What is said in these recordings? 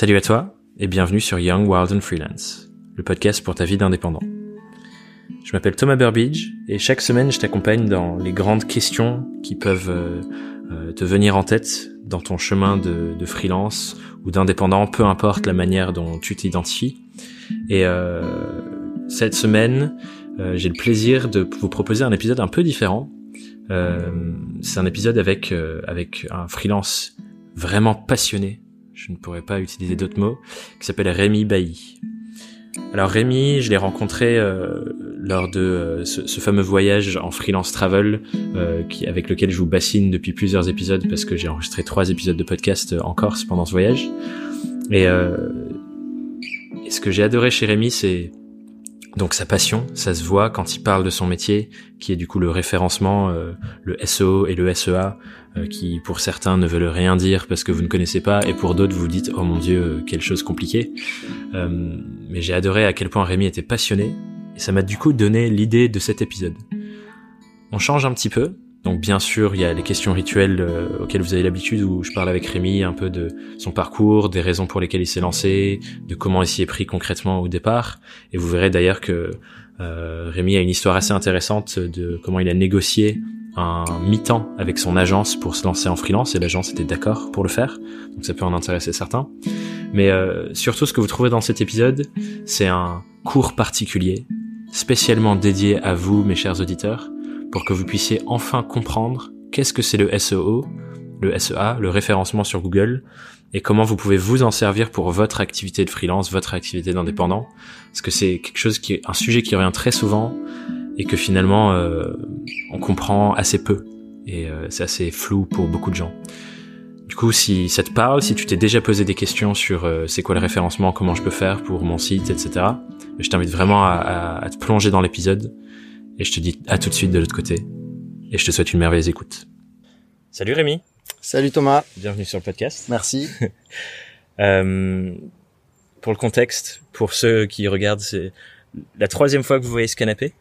Salut à toi et bienvenue sur Young, Wild and Freelance, le podcast pour ta vie d'indépendant. Je m'appelle Thomas Burbidge et chaque semaine je t'accompagne dans les grandes questions qui peuvent euh, euh, te venir en tête dans ton chemin de, freelance ou d'indépendant, peu importe la manière dont tu t'identifies. Et euh, cette semaine, j'ai le plaisir de vous proposer un épisode un peu différent. C'est un épisode avec avec un freelance vraiment passionné. Je ne pourrais pas utiliser d'autres mots. Qui s'appelle Rémi Bailly. Alors Rémi, je l'ai rencontré euh, lors de euh, ce, fameux voyage en freelance travel euh, avec lequel je vous bassine depuis plusieurs épisodes parce que j'ai enregistré trois épisodes de podcast en Corse pendant ce voyage. Et, et ce que j'ai adoré chez Rémi, c'est donc sa passion, ça se voit quand il parle de son métier, qui est du coup le référencement, le SEO et le SEA, euh, qui pour certains ne veulent rien dire parce que vous ne connaissez pas, et pour d'autres vous dites oh mon dieu euh, quelle chose compliquée. Euh, mais j'ai adoré à quel point Rémi était passionné, et ça m'a du coup donné l'idée de cet épisode. On change un petit peu, donc bien sûr, il y a les questions rituelles auxquelles vous avez l'habitude où je parle avec Rémi un peu de son parcours, des raisons pour lesquelles il s'est lancé, de comment il s'y est pris concrètement au départ. Et vous verrez d'ailleurs que euh, Rémi a une histoire assez intéressante de comment il a négocié un mi-temps avec son agence pour se lancer en freelance et l'agence était d'accord pour le faire. Donc ça peut en intéresser certains. Mais euh, surtout ce que vous trouvez dans cet épisode, c'est un cours particulier, spécialement dédié à vous, mes chers auditeurs, pour que vous puissiez enfin comprendre qu'est-ce que c'est le SEO, le SEA, le référencement sur Google, et comment vous pouvez vous en servir pour votre activité de freelance, votre activité d'indépendant. Parce que c'est quelque chose qui est un sujet qui revient très souvent et que finalement euh, on comprend assez peu et euh, c'est assez flou pour beaucoup de gens. Du coup, si ça te parle, si tu t'es déjà posé des questions sur euh, c'est quoi le référencement, comment je peux faire pour mon site, etc., je t'invite vraiment à, à, à, te plonger dans l'épisode et je te dis à tout de suite de l'autre côté et je te souhaite une merveilleuse écoute. Salut Rémi. Salut Thomas. Bienvenue sur le podcast. Merci. euh, pour le contexte, pour ceux qui regardent, c'est la troisième fois que vous voyez ce canapé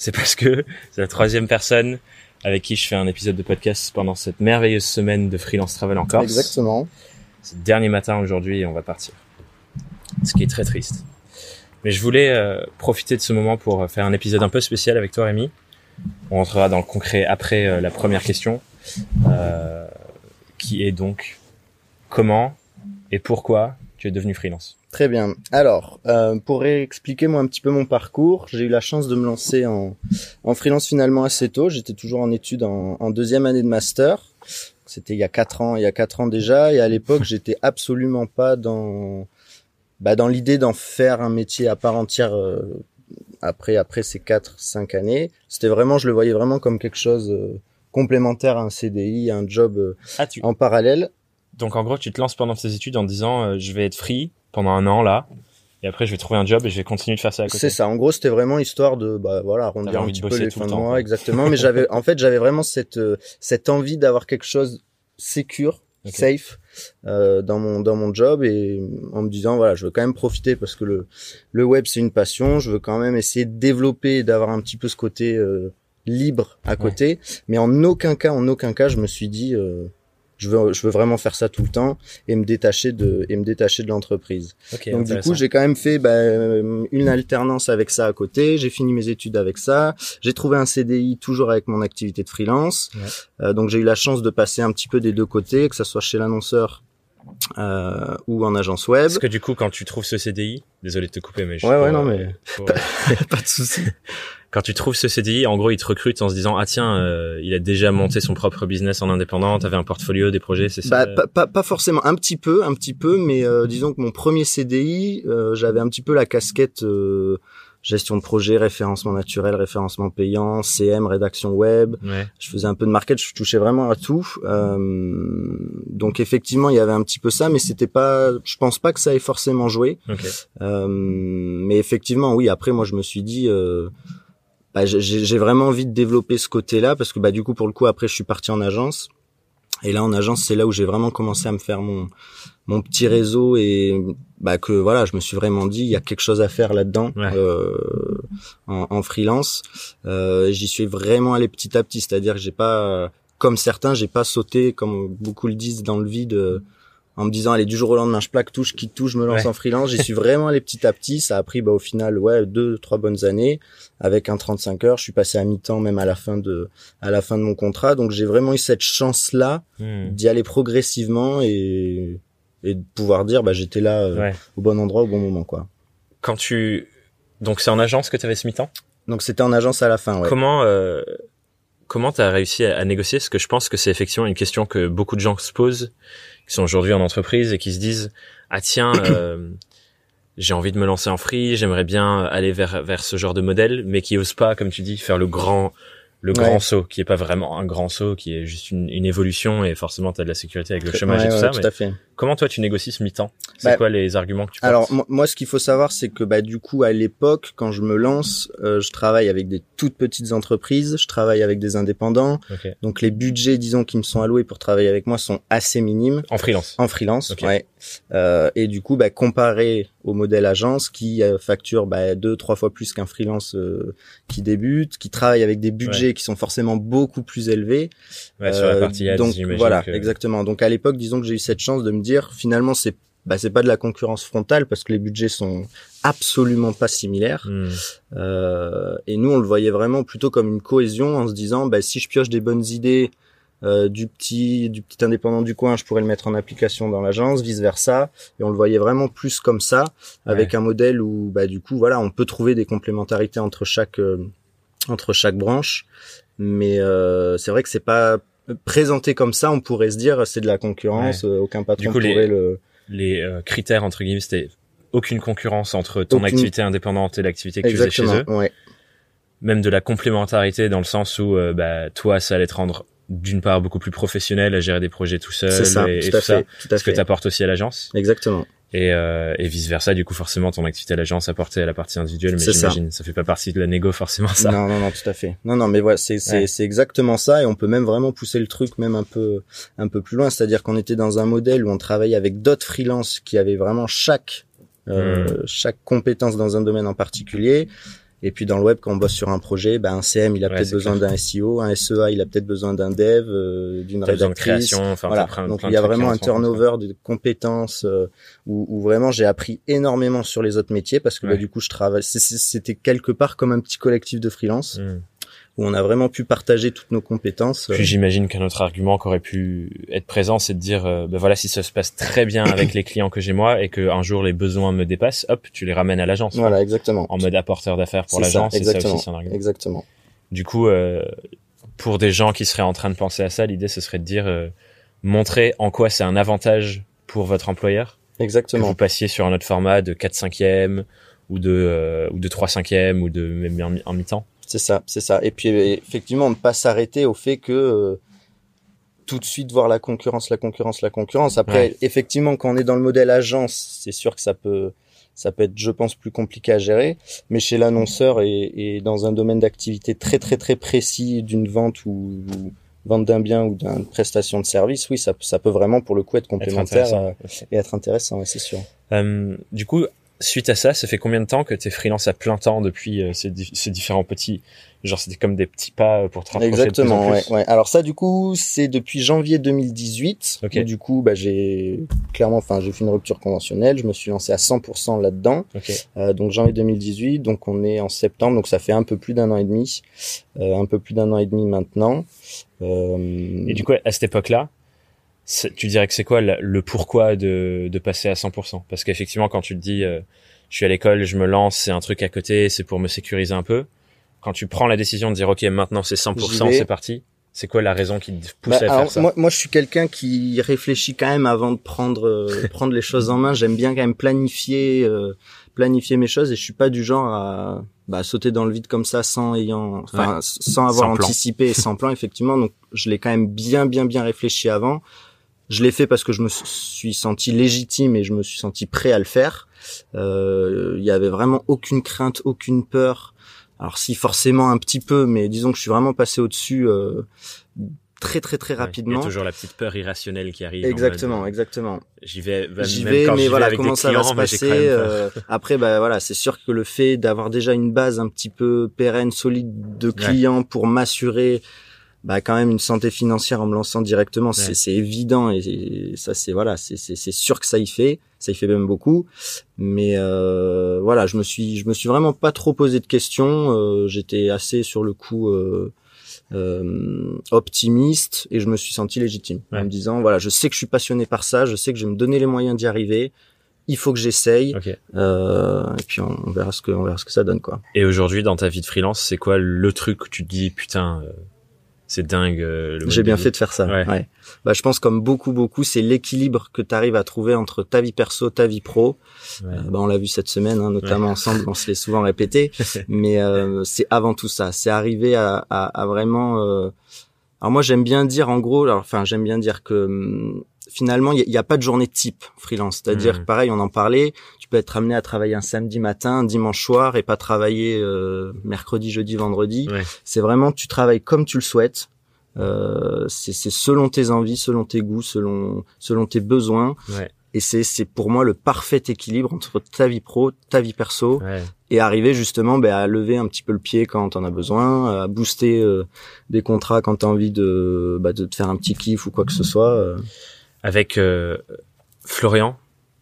c'est parce que c'est la troisième personne avec qui je fais un épisode de podcast pendant cette merveilleuse semaine de freelance travel en Corse. Exactement. C'est le dernier matin aujourd'hui et on va partir. Ce qui est très triste. Mais je voulais euh, profiter de ce moment pour faire un épisode un peu spécial avec toi Rémi. On rentrera dans le concret après euh, la première question, euh, qui est donc comment et pourquoi tu es devenu freelance? Très bien. Alors, euh, pour expliquer moi un petit peu mon parcours, j'ai eu la chance de me lancer en, en freelance finalement assez tôt. J'étais toujours en études en, en, deuxième année de master. C'était il y a quatre ans, il y a quatre ans déjà. Et à l'époque, j'étais absolument pas dans bah, dans l'idée d'en faire un métier à part entière euh, après après ces quatre cinq années. C'était vraiment, je le voyais vraiment comme quelque chose euh, complémentaire à un CDI, un job euh, ah, tu... en parallèle. Donc en gros, tu te lances pendant tes études en disant euh, je vais être free pendant un an là. Et après, je vais trouver un job et je vais continuer de faire ça à côté. C'est ça. En gros, c'était vraiment histoire de, bah, voilà, arrondir un petit peu les fins de mois, exactement. Mais j'avais, en fait, j'avais vraiment cette, euh, cette envie d'avoir quelque chose secure, okay. safe, euh, dans mon, dans mon job et en me disant, voilà, je veux quand même profiter parce que le, le web, c'est une passion. Je veux quand même essayer de développer et d'avoir un petit peu ce côté, euh, libre à côté. Ouais. Mais en aucun cas, en aucun cas, je me suis dit, euh, je veux je veux vraiment faire ça tout le temps et me détacher de et me détacher de l'entreprise. Okay, Donc du coup, j'ai quand même fait bah, une alternance avec ça à côté, j'ai fini mes études avec ça, j'ai trouvé un CDI toujours avec mon activité de freelance. Ouais. Euh, donc j'ai eu la chance de passer un petit peu des deux côtés, que ça soit chez l'annonceur euh, ou en agence web. Parce que du coup, quand tu trouves ce CDI, désolé de te couper, mais je ouais, ouais, non, mais pas, pas de souci. Quand tu trouves ce CDI, en gros, il te recrute en se disant ah tiens, euh, il a déjà monté son propre business en indépendant, t'avais un portfolio, des projets, c'est ça. Bah, pas, pas, pas, forcément, un petit peu, un petit peu, mais euh, disons que mon premier CDI, euh, j'avais un petit peu la casquette euh, gestion de projet, référencement naturel, référencement payant, CM, rédaction web. Ouais. Je faisais un peu de market, je touchais vraiment à tout. Euh, donc effectivement, il y avait un petit peu ça, mais c'était pas, je pense pas que ça ait forcément joué. Okay. Euh, mais effectivement, oui. Après, moi, je me suis dit. Bah, j'ai vraiment envie de développer ce côté-là parce que bah du coup pour le coup après je suis parti en agence. Et là en agence c'est là où j'ai vraiment commencé à me faire mon mon petit réseau et bah que voilà je me suis vraiment dit il y a quelque chose à faire là-dedans ouais. euh, en, en, freelance. Euh, j'y suis vraiment allé petit à petit. C'est-à-dire que j'ai pas comme certains j'ai pas sauté comme beaucoup le disent dans le vide en me disant allez du jour au lendemain je plaque tout, je quitte tout, je me lance en freelance. J'y suis vraiment allé petit à petit. Ça a pris bah, au final ouais deux trois bonnes années avec un 35 heures. Je suis passé à mi-temps même à la fin de à la fin de mon contrat. Donc j'ai vraiment eu cette chance là hmm. d'y aller progressivement et et de pouvoir dire bah j'étais là euh, au bon endroit au bon moment quoi. Quand tu donc c'est en agence que tu avais ce mi-temps? Donc c'était en agence à la fin ouais. Comment euh, comment tu as réussi à, négocier? Parce que je pense que c'est effectivement une question que beaucoup de gens se posent, qui sont aujourd'hui en entreprise et qui se disent ah tiens euh, j'ai envie de me lancer en free, j'aimerais bien aller vers vers ce genre de modèle, mais qui osent pas, comme tu dis, faire le grand le grand saut, qui est pas vraiment un grand saut, qui est juste une, une évolution et forcément tu as de la sécurité avec le chômage et tout ça. Tout à fait. Comment toi tu négocies ce mi-temps? C'est bah, quoi les arguments que tu Alors moi ce qu'il faut savoir c'est que bah du coup à l'époque quand je me lance, euh, je travaille avec des toutes petites entreprises, je travaille avec des indépendants. Donc les budgets disons qui me sont alloués pour travailler avec moi sont assez minimes. En freelance. En freelance, ouais. Euh, et du coup bah comparé au modèle agence qui euh, facture bah, deux trois fois plus qu'un freelance euh, qui débute, qui travaille avec des budgets qui sont forcément beaucoup plus élevés. Ouais, sur la partie ads, donc voilà, exactement. Donc à l'époque disons que j'ai eu cette chance de me dire finalement c'est bah, c'est pas de la concurrence frontale parce que les budgets sont absolument pas similaires. Hmm. Euh, et nous, on le voyait vraiment plutôt comme une cohésion en se disant, bah, si je pioche des bonnes idées euh, du petit du petit indépendant du coin, je pourrais le mettre en application dans l'agence, vice versa. Et on le voyait vraiment plus comme ça, avec un modèle où, bah, du coup, voilà, on peut trouver des complémentarités entre chaque euh, entre chaque branche. Mais euh, c'est vrai que c'est pas présenté comme ça, on pourrait se dire c'est de la concurrence, euh, aucun patron pourrait les, le. Les euh, critères entre guillemets, c'était aucune concurrence entre ton activité indépendante et l'activité que tu faisais chez eux. Ouais. Même de la complémentarité dans le sens où euh, bah, toi, ça allait te rendre d'une part beaucoup plus professionnel à gérer des projets tout seul et, tout, ça, ce que tu apportes aussi à l'agence. Exactement et, euh, et vice versa du coup forcément ton activité à l'agence apportée à la partie individuelle mais j'imagine ça. ça fait pas partie de la négo forcément ça. Non non non tout à fait. Non non mais voilà c'est c'est c'est exactement ça et on peut même vraiment pousser le truc même un peu un peu plus loin. C'est-à-dire qu'on était dans un modèle où on travaillait avec d'autres freelances qui avaient vraiment chaque euh, hmm. chaque compétence dans un domaine en particulier et puis dans le web, quand on bosse sur un projet, ben un CM il a peut-être besoin d'un SEO, un SEA il a peut-être besoin d'un dev, euh, d'une rédactrice. Enfin, voilà. Donc il y a vraiment un turnover de compétences euh, où, où, vraiment j'ai appris énormément sur les autres métiers parce que bah, du coup je travaille. C'était quelque part comme un petit collectif de freelance. Hmm où on a vraiment pu partager toutes nos compétences. Puis j'imagine qu'un autre argument qui aurait pu être présent, c'est de dire, euh, ben voilà, si ça se passe très bien avec les clients que j'ai moi et que un jour les besoins me dépassent, hop, tu les ramènes à l'agence. Voilà, exactement. En mode apporteur d'affaires pour l'agence, c'est ça aussi un argument. Exactement. Du coup, euh, pour des gens qui seraient en train de penser à ça, l'idée ce serait de dire, euh, montrer en quoi c'est un avantage pour votre employeur. Exactement. Que vous passiez sur un autre format de 4 5 e ou de euh, ou de 3 5 e ou de même en mi-temps. C'est ça, c'est ça. Et puis effectivement, ne pas s'arrêter au fait que euh, tout de suite voir la concurrence, la concurrence, la concurrence. Après, effectivement, quand on est dans le modèle agence, c'est sûr que ça peut, ça peut être, je pense, plus compliqué à gérer. Mais chez l'annonceur et, et, dans un domaine d'activité très très très précis d'une vente ou, vente d'un bien ou d'une prestation de service, oui, ça, ça peut vraiment pour le coup être complémentaire euh, et être intéressant, c'est sûr. Euh, du coup, suite à ça, ça fait combien de temps que tu es freelance à plein temps depuis euh, ces, ces, différents petits genre c'était comme des petits pas pour te rapprocher Exactement, de plus Ouais, ouais. Alors ça du coup, c'est depuis janvier 2018 okay. du coup bah j'ai clairement enfin, j'ai fait une rupture conventionnelle, je me suis lancé à 100% là-dedans. Okay. Euh, donc janvier 2018, donc on est en septembre, donc ça fait un peu plus d'un an et demi, euh, un peu plus d'un an et demi maintenant. Euh... Et du coup à cette époque-là, tu dirais que c'est quoi le, pourquoi de, de, passer à 100% Parce qu'effectivement, quand tu te dis, euh, je suis à l'école, je me lance, c'est un truc à côté, c'est pour me sécuriser un peu. Quand tu prends la décision de dire, ok, maintenant c'est 100%, c'est parti. C'est quoi la raison qui te pousse bah, à faire ça? moi, moi, je suis quelqu'un qui réfléchit quand même avant de prendre euh, prendre les choses en main. J'aime bien quand même planifier euh, planifier mes choses et je suis pas du genre à bah, sauter dans le vide comme ça sans ayant, enfin, sans avoir anticipé et sans plan effectivement. Donc, je l'ai quand même bien, bien, bien réfléchi avant. Je l'ai fait parce que je me suis senti légitime et je me suis senti prêt à le faire. Euh, il y avait vraiment aucune crainte, aucune peur. Alors si forcément un petit peu, mais disons que je suis vraiment passé au-dessus euh, très très très rapidement. il y a toujours la petite peur irrationnelle qui arrive. Exactement, exactement. J'y vais, j'y vais, mais voilà comment ça va se passer. Euh, après, bah voilà, c'est sûr que le fait d'avoir déjà une base un petit peu pérenne, solide de clients pour m'assurer bah quand même une santé financière en me lançant directement, c'est évident et, ça c'est voilà, c'est c'est sûr que ça y fait, ça y fait même beaucoup. Mais euh, voilà, je me suis je me suis vraiment pas trop posé de questions. Euh, J'étais assez sur le coup euh, euh, optimiste et je me suis senti légitime en me disant voilà, je sais que je suis passionné par ça, je sais que je vais me donner les moyens d'y arriver il faut que j'essaye euh, et puis on, verra ce que on verra ce que ça donne quoi et aujourd'hui dans ta vie de freelance c'est quoi le truc où tu te dis putain euh, c'est dingue euh, j'ai bien fait de faire ça ouais. bah je pense comme beaucoup beaucoup c'est l'équilibre que tu arrives à trouver entre ta vie perso ta vie pro ouais. bah on l'a vu cette semaine hein, notamment ensemble on se l'est souvent répété mais c'est avant tout ça c'est arriver à, à, à vraiment alors moi j'aime bien dire en gros alors, enfin j'aime bien dire que hum, finalement, il n'y a, pas de journée type freelance. C'est-à-dire, mmh. pareil, on en parlait, peux être amené à travailler un samedi matin, un dimanche soir et pas travailler euh, mercredi, jeudi, vendredi. C'est vraiment, tu travailles comme tu le souhaites. Euh, c'est selon tes envies, selon tes goûts, selon selon tes besoins. Ouais. Et c'est c'est pour moi le parfait équilibre entre ta vie pro, ta vie perso, et arriver justement ben, à lever un petit peu le pied quand t'en as besoin, à booster euh, des contrats quand t'as envie de bah, de te faire un petit kiff ou quoi que ce soit. Euh avec euh, Florian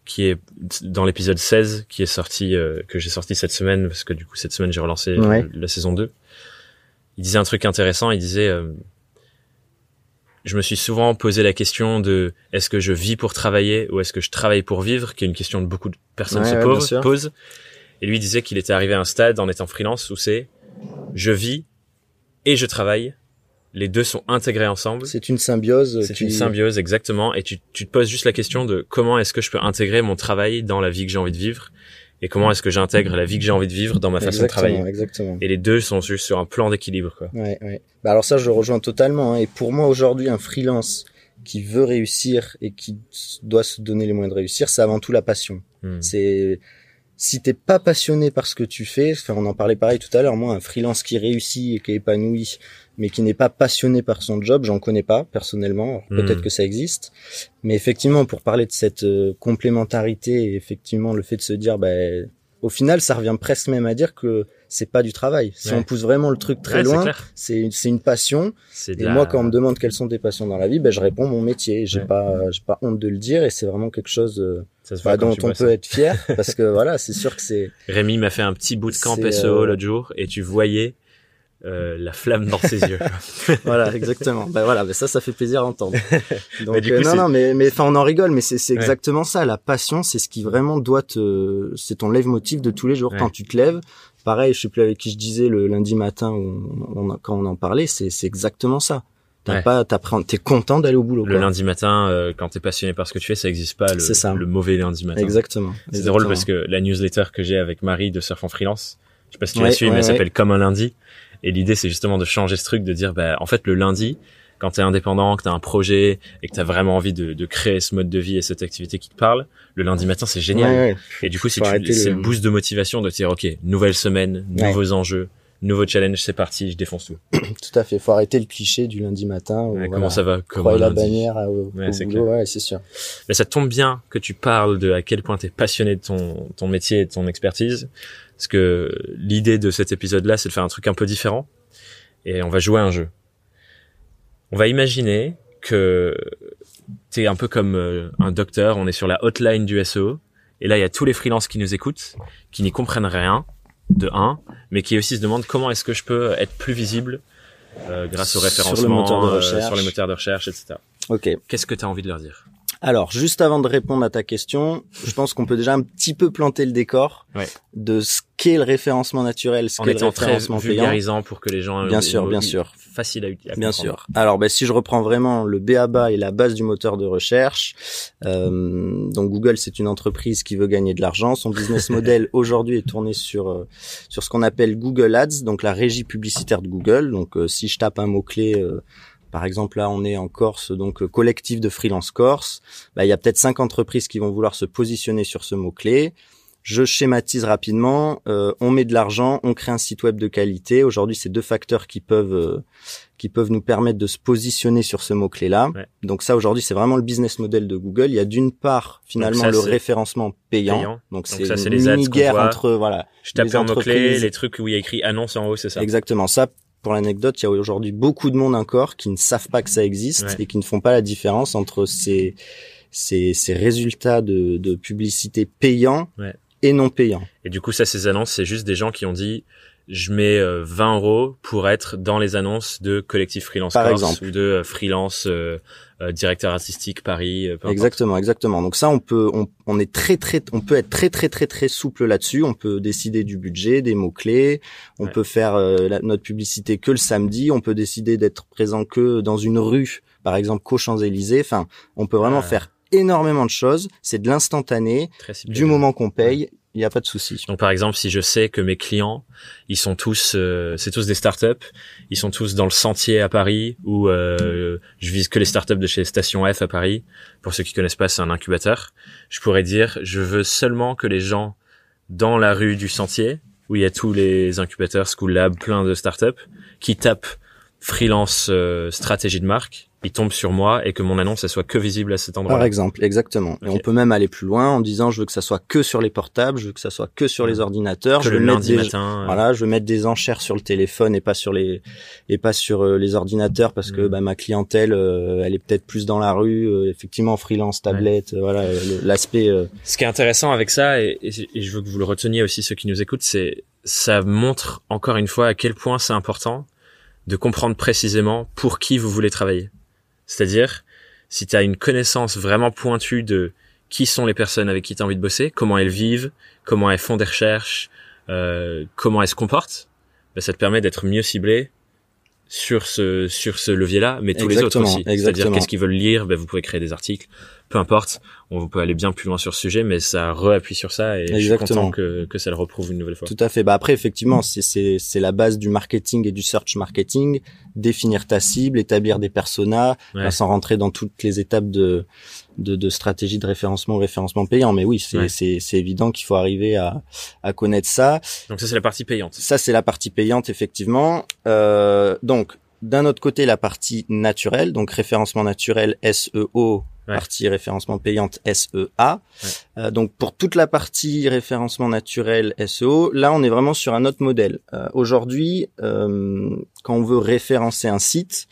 qui est dans l'épisode 16 qui est sorti euh, que j'ai sorti cette semaine parce que du coup cette semaine j'ai relancé la saison 2. Il disait un truc intéressant, il disait euh, je me suis souvent posé la question de est-ce que je vis pour travailler ou est-ce que je travaille pour vivre, qui est une question que beaucoup de personnes se posent. Et lui disait qu'il était arrivé à un stade en étant freelance où c'est je vis et je travaille les deux sont intégrés ensemble. C'est une symbiose. C'est une symbiose, exactement. Et tu, tu te poses juste la question de comment est-ce que je peux intégrer mon travail dans la vie que j'ai envie de vivre et comment est-ce que j'intègre la vie que j'ai envie de vivre dans ma façon de travailler. Exactement. Et les deux sont juste sur un plan d'équilibre, quoi. Ouais, ouais. Bah alors ça, je rejoins totalement. Hein. Et pour moi, aujourd'hui, un freelance qui veut réussir et qui doit se donner les moyens de réussir, c'est avant tout la passion. Hmm. C'est si t'es pas passionné par ce que tu fais, enfin on en parlait pareil tout à l'heure, moi un freelance qui réussit et qui est épanoui, mais qui n'est pas passionné par son job, j'en connais pas personnellement. Peut-être hmm. que ça existe, mais effectivement pour parler de cette euh, complémentarité et effectivement le fait de se dire, ben au final ça revient presque même à dire que c'est pas du travail. Si on pousse vraiment le truc très loin, c'est c'est une passion. Et moi, quand on me demande quelles sont tes passions dans la vie, ben je réponds mon métier. J'ai pas j'ai pas honte de le dire et c'est vraiment quelque chose euh, bah, dont on peut être fier parce que voilà, c'est sûr que c'est. Rémi m'a fait un petit bout de camp SEO euh, l'autre jour et tu voyais euh, la flamme dans ses yeux. voilà, exactement. Bah voilà, mais ça, ça fait plaisir à entendre. Donc euh, non, non, mais mais enfin, on en rigole, mais c'est c'est exactement ça. La passion, c'est ce qui vraiment doit te, c'est ton lève-motif de tous les jours. Quand tu te lèves, pareil, je sais plus avec qui je disais le lundi matin on, quand on en parlait, c'est c'est exactement ça. T'as pas, t'es content d'aller au boulot. Le lundi matin, euh, quand t'es passionné par ce que tu fais, ça existe pas. Le, ça. le mauvais lundi matin. Exactement. C'est drôle parce que la newsletter que j'ai avec Marie de Surf en freelance, je sais pas si tu l'as suivi, mais elle s'appelle Comme un lundi. Et l'idée, c'est justement de changer ce truc, de dire, bah, en fait, le lundi, quand t'es indépendant, que t'as un projet et que t'as vraiment envie de, de, créer ce mode de vie et cette activité qui te parle, le lundi matin, c'est génial. Et du coup, c'est le... le boost de motivation de dire, OK, nouvelle semaine, nouveaux enjeux, nouveau challenge, c'est parti, je défonce tout. tout à fait. Faut arrêter le cliché du lundi matin. comment ça va Comment la bannière au, ouais, boulot, ouais, c'est sûr. Mais ça tombe bien que tu parles de à quel point tu es passionné de ton, ton métier et de ton expertise. Parce que l'idée de cet épisode-là, c'est de faire un truc un peu différent. Et on va jouer à un jeu. On va imaginer que tu es un peu comme euh, un docteur, on est sur la hotline du SEO. Et là, il y a tous les freelances qui nous écoutent, qui n'y comprennent rien, de 1, mais qui aussi se demandent comment est-ce que je peux être plus visible euh, grâce au référencement, sur, euh, sur les moteurs de recherche, etc. Ok. Qu'est-ce que tu as envie de leur dire? Alors, juste avant de répondre à ta question, je pense qu'on peut déjà un petit peu planter le décor de ce qu'est le référencement naturel, ce qu'est le référencement très vulgarisant pour que les gens bien sûr, bien sûr, facile à utiliser. Bien sûr. Alors, ben, si je reprends vraiment le BABA et la base du moteur de recherche, euh, donc Google, c'est une entreprise qui veut gagner de l'argent. Son business model aujourd'hui est tourné sur euh, sur ce qu'on appelle Google Ads, donc la régie publicitaire de Google. Donc, euh, si je tape un mot clé euh, par exemple, là, on est en Corse, donc euh, collectif de freelance Corse. Bah, il y a peut-être cinq entreprises qui vont vouloir se positionner sur ce mot-clé. Je schématise rapidement. Euh, on met de l'argent, on crée un site web de qualité. Aujourd'hui, c'est deux facteurs qui peuvent euh, qui peuvent nous permettre de se positionner sur ce mot-clé-là. Donc ça, aujourd'hui, c'est vraiment le business model de Google. Il y a d'une part, finalement, le référencement payant. Donc, c'est une mini guerre entre voilà. Je tape un mot-clé, les trucs où il y a écrit annonce en haut, c'est ça. Exactement. Ça, pour l'anecdote, il y a aujourd'hui beaucoup de monde encore qui ne savent pas que ça existe et qui ne font pas la différence entre ces ces, ces résultats de, de publicité payants et non payants. Et du coup, ça, ces annonces, c'est juste des gens qui ont dit je mets 20 euh, euros pour être dans les annonces de collectif freelance Par exemple. ou de euh, freelance euh, directeur artistique Paris. exactement, exactement. Donc ça, on peut, on, on, est très très, on peut être très très très très souple là-dessus. On peut décider du budget, des mots clés. On peut faire notre publicité que le samedi. On peut décider d'être présent que dans une rue, par exemple qu'aux Champs Élysées. Enfin, on peut vraiment faire énormément de choses. C'est de l'instantané, du moment qu'on paye il n'y a pas de souci. Donc par exemple, si je sais que mes clients, ils sont tous, euh, c'est tous des startups, ils sont tous dans le Sentier à Paris, ou euh, je vise que les startups de chez Station F à Paris. Pour ceux qui connaissent pas, c'est un incubateur. Je pourrais dire, je veux seulement que les gens dans la rue du Sentier, où il y a tous les incubateurs, School Lab, plein de startups, qui tapent freelance euh, stratégie de marque il tombe sur moi et que mon annonce elle soit que visible à cet endroit. Par exemple, exactement. Et on peut même aller plus loin en disant je veux que ça soit que sur les portables, je veux que ça soit que sur les ordinateurs, je veux mettre des matin, voilà, je veux mettre des enchères sur le téléphone et pas sur les et pas sur euh, les ordinateurs parce que mm. bah, ma clientèle euh, elle est peut-être plus dans la rue, euh, effectivement freelance, tablette, voilà l'aspect. Ce qui est intéressant avec ça et, et je veux que vous le reteniez aussi ceux qui nous écoutent, c'est ça montre encore une fois à quel point c'est important de comprendre précisément pour qui vous voulez travailler. C'est-à-dire, si tu as une connaissance vraiment pointue de qui sont les personnes avec qui tu as envie de bosser, comment elles vivent, comment elles font des recherches, euh, comment elles se comportent, ben, ça te permet d'être mieux ciblé sur ce sur ce levier-là, mais tous les autres aussi. C'est-à-dire qu'est-ce qu'ils veulent lire, ben, vous pouvez créer des articles, peu importe, on peut aller bien plus loin sur ce sujet, mais ça réappuie sur ça et je suis content que, que ça le reprouve une nouvelle fois. Tout à fait. Bah après, effectivement, c'est, c'est, c'est la base du marketing et du search marketing, définir ta cible, établir des personas, sans rentrer dans toutes les étapes de, de, de stratégie de référencement ou référencement payant. Mais oui, c'est, c'est, c'est évident qu'il faut arriver à, à connaître ça. Donc ça, c'est la partie payante. Ça, c'est la partie payante, effectivement. Euh, donc, d'un autre côté, la partie naturelle, donc référencement naturel SEO partie référencement payante SEA. Euh, donc pour toute la partie référencement naturel SEO, là on est vraiment sur un autre modèle. Euh, Aujourd'hui, euh, quand on veut référencer un site,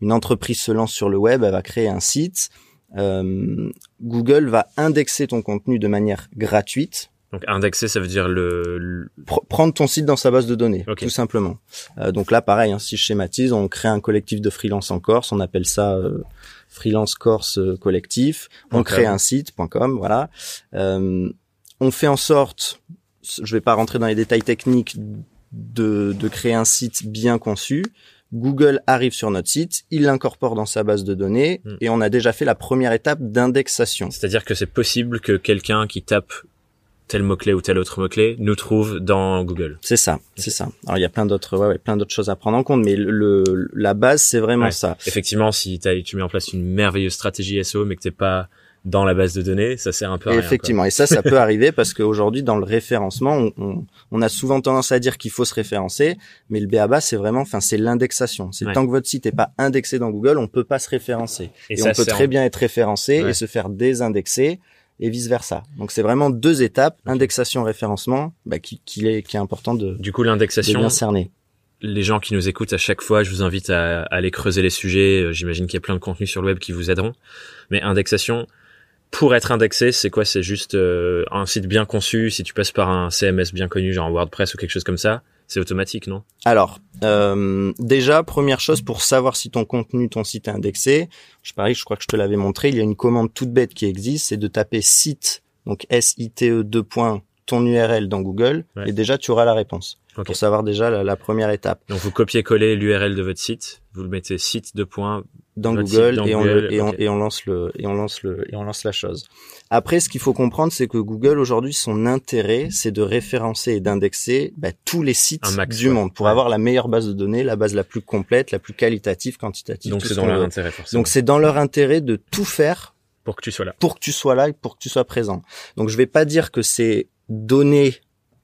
une entreprise se lance sur le web, elle va créer un site. Euh, Google va indexer ton contenu de manière gratuite. Donc indexer, ça veut dire le, prendre ton site dans sa base de données, tout simplement. Euh, donc là, pareil, hein, si je schématise, on crée un collectif de freelance en Corse, on appelle ça euh, freelance Corse euh, collectif. On crée un site.com, voilà. Euh, on fait en sorte, je vais pas rentrer dans les détails techniques, de, de créer un site bien conçu. Google arrive sur notre site, il l'incorpore dans sa base de données hmm. et on a déjà fait la première étape d'indexation. C'est-à-dire que c'est possible que quelqu'un qui tape tel mot-clé ou tel autre mot-clé nous trouve dans Google. C'est ça, c'est ça. Alors il y a plein d'autres ouais, ouais, plein d'autres choses à prendre en compte mais le, la base c'est vraiment ça. Effectivement, si tu mets en place une merveilleuse stratégie SEO mais que t'es pas dans la base de données, ça sert un peu à rien, Effectivement, et ça, ça peut arriver parce qu'aujourd'hui, dans le référencement, on, on, a souvent tendance à dire qu'il faut se référencer, mais le BABA, c'est vraiment, enfin, c'est l'indexation. C'est tant que votre site n'est pas indexé dans Google, on peut pas se référencer. Et, on peut très bien être référencé et se faire désindexer et vice versa. Donc c'est vraiment deux étapes, indexation, référencement, bah, qui, qui, est, qui est important de, du coup l'indexation, bien cerner. Les gens qui nous écoutent à chaque fois, je vous invite à, aller creuser les sujets. Euh, j'imagine qu'il y a plein de contenus sur le web qui vous aideront. Mais indexation, pour être indexé, c'est quoi? C'est juste euh, un site bien conçu. Si tu passes par un CMS bien connu, genre WordPress ou quelque chose comme ça, c'est automatique, non? Alors, euh, déjà, première chose pour savoir si ton contenu, ton site est indexé. Je parie, je crois que je te l'avais montré. Il y a une commande toute bête qui existe, c'est de taper site, donc S-I-T-E 2. ton URL dans Google, et déjà tu auras la réponse. Okay. Pour savoir déjà la, la première étape. Donc vous copiez-collez l'URL de votre site, vous le mettez site 2 dans Google, et, on lance le et on lance le et on lance la chose. Après, ce qu'il faut comprendre, c'est que Google aujourd'hui, son intérêt, c'est de référencer et d'indexer bah, tous les sites du monde pour avoir la meilleure base de données, la base la plus complète, la plus qualitative, quantitative. Donc c'est dans leur intérêt forcément. Donc c'est dans leur intérêt de tout faire pour que tu sois là, pour que tu sois là et pour que tu sois présent. Donc je vais pas dire que c'est donné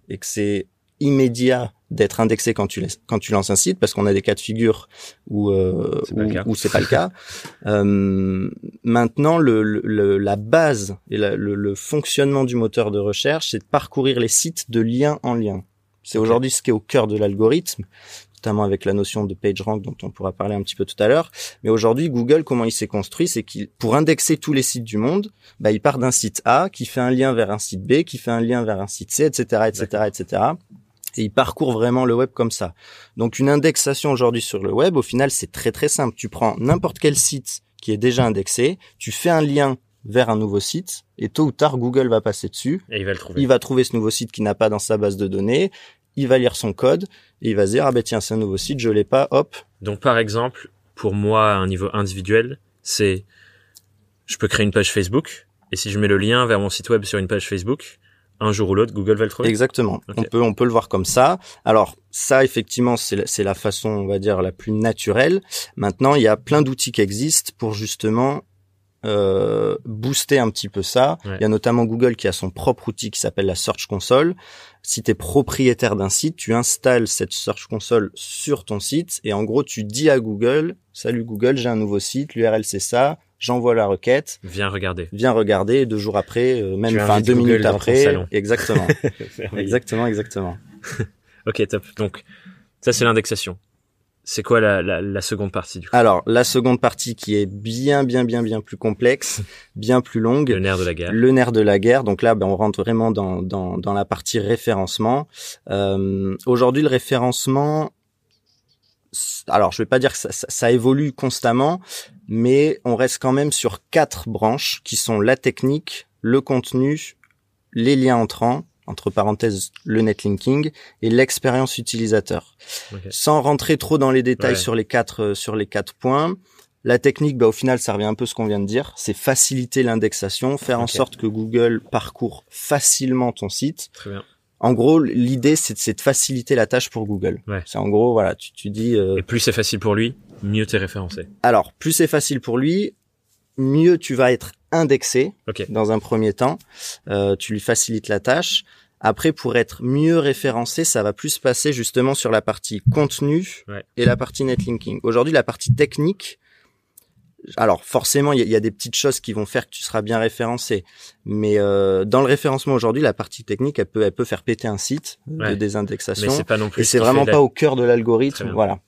et que c'est immédiat d'être indexé quand tu quand tu lances un site parce qu'on a des cas de figure où euh, où, c'est pas le cas. Euh, maintenant, le, le, la base et le, le, fonctionnement du moteur de recherche, c'est de parcourir les sites de lien en lien. C'est aujourd'hui ce qui est au cœur de l'algorithme. notamment avec la notion de PageRank dont on pourra parler un petit peu tout à l'heure. Mais aujourd'hui, Google, comment il s'est construit, c'est qu'il, pour indexer tous les sites du monde, bah, il part d'un site A qui fait un lien vers un site B, qui fait un lien vers un site C, etc., etc., etc. Et il parcourt vraiment le web comme ça. Donc une indexation aujourd'hui sur le web, au final, c'est très très simple. Tu prends n'importe quel site qui est déjà indexé, tu fais un lien vers un nouveau site et tôt ou tard Google va passer dessus. Et il va le trouver. Il va trouver ce nouveau site qui n'a pas dans sa base de données. Il va lire son code et il va se dire ah ben tiens c'est un nouveau site je l'ai pas hop. Donc par exemple pour moi à un niveau individuel c'est je peux créer une page Facebook et si je mets le lien vers mon site web sur une page Facebook un jour ou l'autre, Google va le trouver. Exactement. On peut, on peut le voir comme ça. Alors, ça, effectivement, c'est la, la façon, on va dire, la plus naturelle. Maintenant, il y a plein d'outils qui existent pour justement euh, booster un petit peu ça. Il y a notamment Google qui a son propre outil qui s'appelle la Search Console. Si tu es propriétaire d'un site, tu installes cette Search Console sur ton site et en gros tu dis à Google, salut Google, j'ai un nouveau site, l'URL c'est ça, j'envoie la requête. Viens regarder. Viens regarder deux jours après, euh, même enfin deux minutes après. Exactement. exactement, exactement. ok, top. Donc ça c'est l'indexation. C'est quoi la, la, la, seconde partie du coup? Alors la seconde partie qui est bien bien bien bien plus complexe, bien plus longue. Le nerf de la guerre. Le nerf de la guerre. Donc là, ben, on rentre vraiment dans, dans, dans la partie référencement. Euh, Aujourd'hui, le référencement, alors je vais pas dire que ça, ça, ça, évolue constamment, mais on reste quand même sur quatre branches qui sont la technique, le contenu, les liens entrants entre parenthèses le netlinking et l'expérience utilisateur. Sans rentrer trop dans les détails sur les quatre euh, sur les quatre points, la technique, bah, au final, ça revient un peu à ce qu'on vient de dire. C'est faciliter l'indexation, faire en sorte que Google parcourt facilement ton site. Très bien. En gros, l'idée, c'est de faciliter la tâche pour Google. C'est en gros, voilà, tu, tu dis. Euh... Et plus c'est facile pour lui, mieux t'es référencé. Alors, plus c'est facile pour lui, mieux tu vas être indexé dans un premier temps. Euh, tu lui facilites la tâche. Après, pour être mieux référencé, ça va plus passer justement sur la partie contenu et la partie netlinking. Aujourd'hui, la partie technique, alors forcément, il y, a des petites choses qui vont faire que tu seras bien référencé. Mais euh, dans le référencement aujourd'hui, la partie technique, elle peut, elle peut faire péter un site de désindexation. Mais c'est pas non plus. Et c'est vraiment pas au cœur de l'algorithme. Voilà.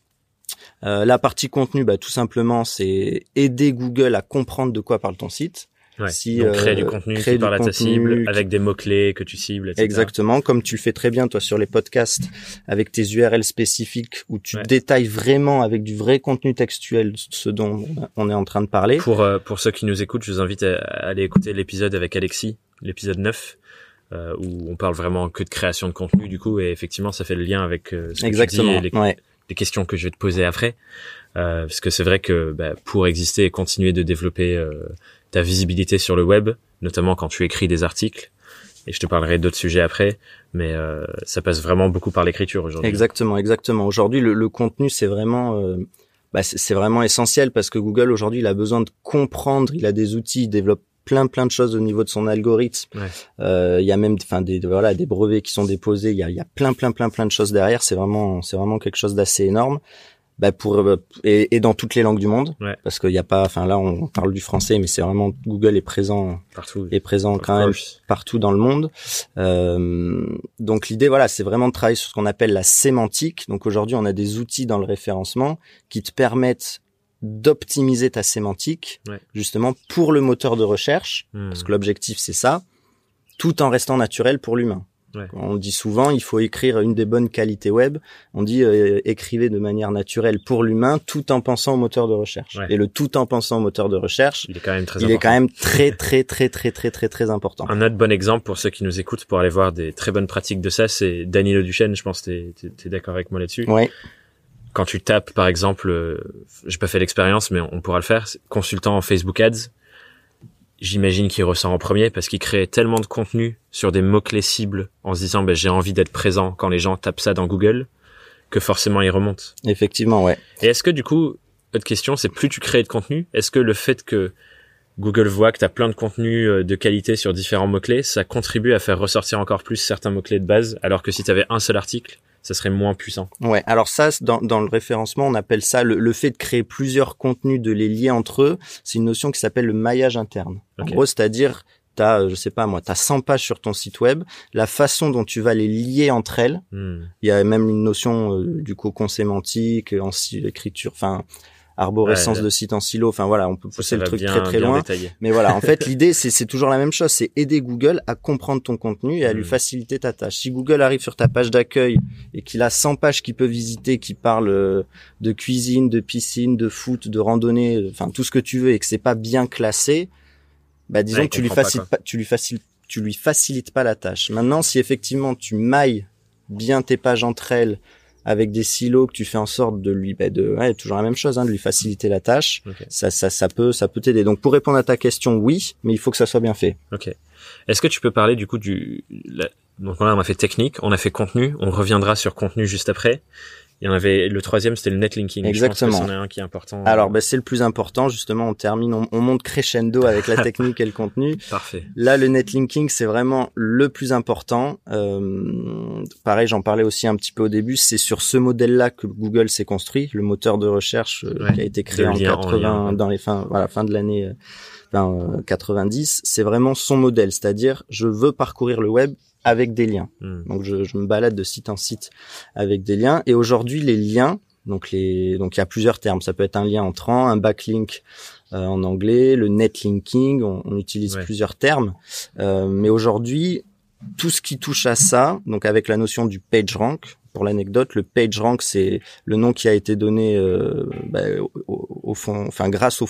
Euh, la partie contenu, bah, tout simplement, c'est aider Google à comprendre de quoi parle ton site. Ouais. Si, Donc, créer du euh, contenu créer qui parle à ta cible, avec des mots-clés que tu cibles, etc. Exactement, comme tu le fais très bien, toi, sur les podcasts, avec tes URL spécifiques, où tu détailles vraiment avec du vrai contenu textuel ce dont on est en train de parler. Pour, euh, pour ceux qui nous écoutent, je vous invite à aller écouter l'épisode avec Alexis, l'épisode 9. Euh, où on parle vraiment que de création de contenu du coup et effectivement ça fait le lien avec euh, ce que Exactement, tu dis et les, questions que je vais te poser après euh, parce que c'est vrai que bah, pour exister et continuer de développer euh, ta visibilité sur le web, notamment quand tu écris des articles. Et je te parlerai d'autres sujets après, mais euh, ça passe vraiment beaucoup par l'écriture aujourd'hui. Exactement, exactement. Aujourd'hui, le, le, contenu, c'est vraiment, euh, bah, c'est vraiment essentiel parce que Google aujourd'hui, il a besoin de comprendre. Il a des outils, il développe plein plein de choses au niveau de son algorithme. Ouais. Euh, il y a même, enfin des voilà des brevets qui sont déposés. Il y a, il y a plein plein plein plein de choses derrière. C'est vraiment c'est vraiment quelque chose d'assez énorme bah pour euh, et, et, dans toutes les langues du monde. Parce qu'il n'y a pas enfin là on parle du français mais c'est vraiment Google est présent partout est présent quand même partout dans le monde. Euh, donc l'idée voilà c'est vraiment de travailler sur ce qu'on appelle la sémantique. Donc aujourd'hui on a des outils dans le référencement qui te permettent d'optimiser ta sémantique ouais. justement pour le moteur de recherche. Mmh. parce que l'objectif c'est ça. Tout en restant naturel pour l'humain Ouais. On dit souvent, il faut écrire une des bonnes qualités web. On dit euh, écrivez de manière naturelle pour l'humain, tout en pensant au moteur de recherche. Ouais. Et le tout en pensant au moteur de recherche, il est quand même très, il important. est quand même très très très très très très très important. Un autre bon exemple pour ceux qui nous écoutent pour aller voir des très bonnes pratiques de ça, c'est Danilo Duchesne. Je pense que t'es es, d'accord avec moi là-dessus. Ouais. Quand tu tapes, par exemple, euh, j'ai pas fait l'expérience, mais on pourra le faire, consultant en Facebook Ads j'imagine qu'il ressent en premier parce qu'il crée tellement de contenu sur des mots-clés cibles en se disant ben, j'ai envie d'être présent quand les gens tapent ça dans Google que forcément il remonte. Effectivement, ouais. Et est-ce que du coup, autre question, c'est plus tu crées de contenu, est-ce que le fait que Google voit que tu as plein de contenu euh, de qualité sur différents mots-clés, ça contribue à faire ressortir encore plus certains mots-clés de base alors que si tu avais un seul article, ça serait moins puissant. Ouais, alors ça, dans, dans le référencement, on appelle ça le, le, fait de créer plusieurs contenus, de les lier entre eux. C'est une notion qui s'appelle le maillage interne. Okay. En gros, c'est-à-dire t'as, euh, je sais pas moi, t'as 100 pages sur ton site web, la façon dont tu vas les lier entre elles, hmm. il y a même une notion euh, du cocon sémantique, en écriture, enfin arborescence de site en silo. Enfin voilà, on peut pousser le truc très très loin. Mais voilà, en fait, l'idée c'est toujours la même chose, c'est aider Google à comprendre ton contenu et à lui hmm. faciliter ta tâche. Si Google arrive sur ta page d'accueil et qu'il a 100 pages qu'il peut visiter qui parlent euh, de cuisine, de piscine, de foot, de randonnée, enfin tout ce que tu veux et que c'est pas bien classé, bah disons que tu lui facilites pas, tu lui facilites tu lui facilites pas la tâche. Maintenant, si effectivement tu mailles bien tes pages entre elles avec des silos que tu fais en sorte de lui, bah de, ouais, toujours la même chose, hein, de lui faciliter la tâche. Ça, ça, ça peut, ça peut t'aider. Donc pour répondre à ta question, oui, mais il faut que ça soit bien fait. Ok. Est-ce que tu peux parler du coup du, donc là on a fait technique, on a fait contenu, on reviendra sur contenu juste après. Il y en avait le troisième, c'était le netlinking. Exactement. Je pense que un qui est important. Alors, ben, c'est le plus important. Justement, on termine, on, monte crescendo avec la technique et le contenu. Parfait. Là, le netlinking, c'est vraiment le plus important. Euh, pareil, j'en parlais aussi un petit peu au début. C'est sur ce modèle-là que Google s'est construit, le moteur de recherche euh, qui a été créé en 80, dans les fins, voilà, fin de l'année. 90, euh, c'est vraiment son modèle, c'est-à-dire je veux parcourir le web avec des liens. Hmm. Donc je, je, me balade de site en site avec des liens. Et aujourd'hui, les liens, donc les, donc il y a plusieurs termes. Ça peut être un lien entrant, un backlink euh, en anglais, le netlinking. On, on utilise plusieurs termes. Euh, mais aujourd'hui, tout ce qui touche à ça, donc avec la notion du page rank. Pour l'anecdote, le page rank, c'est le nom qui a été donné euh, bah, au, fond, enfin grâce au,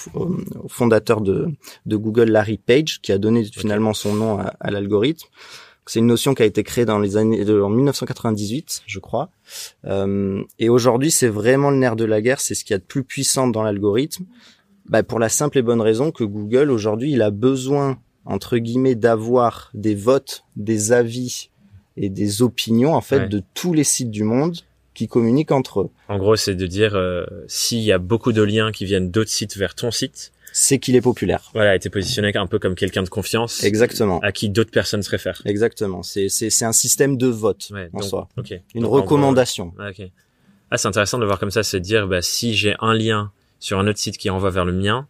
fondateur de, de, Google, Larry Page, qui a donné finalement son nom à, à l'algorithme. C'est une notion qui a été créée dans les années de, en 1998, je crois. Euh, et aujourd'hui, c'est vraiment le nerf de la guerre. C'est ce qu'il y a de plus puissant dans l'algorithme. Bah, pour la simple et bonne raison que Google aujourd'hui, il a besoin entre guillemets d'avoir des votes, des avis et des opinions en fait de tous les sites du monde qui communiquent entre eux. En gros, c'est de dire euh, s'il y a beaucoup de liens qui viennent d'autres sites vers ton site, c'est qu'il est populaire. Voilà, été positionné un peu comme quelqu'un de confiance. Exactement. À qui d'autres personnes se réfèrent. Exactement. C'est c'est c'est un système de vote en soi. Une recommandation. Ah, ah, c'est intéressant de voir comme ça, c'est dire bah si j'ai un lien sur un autre site qui renvoie vers le mien,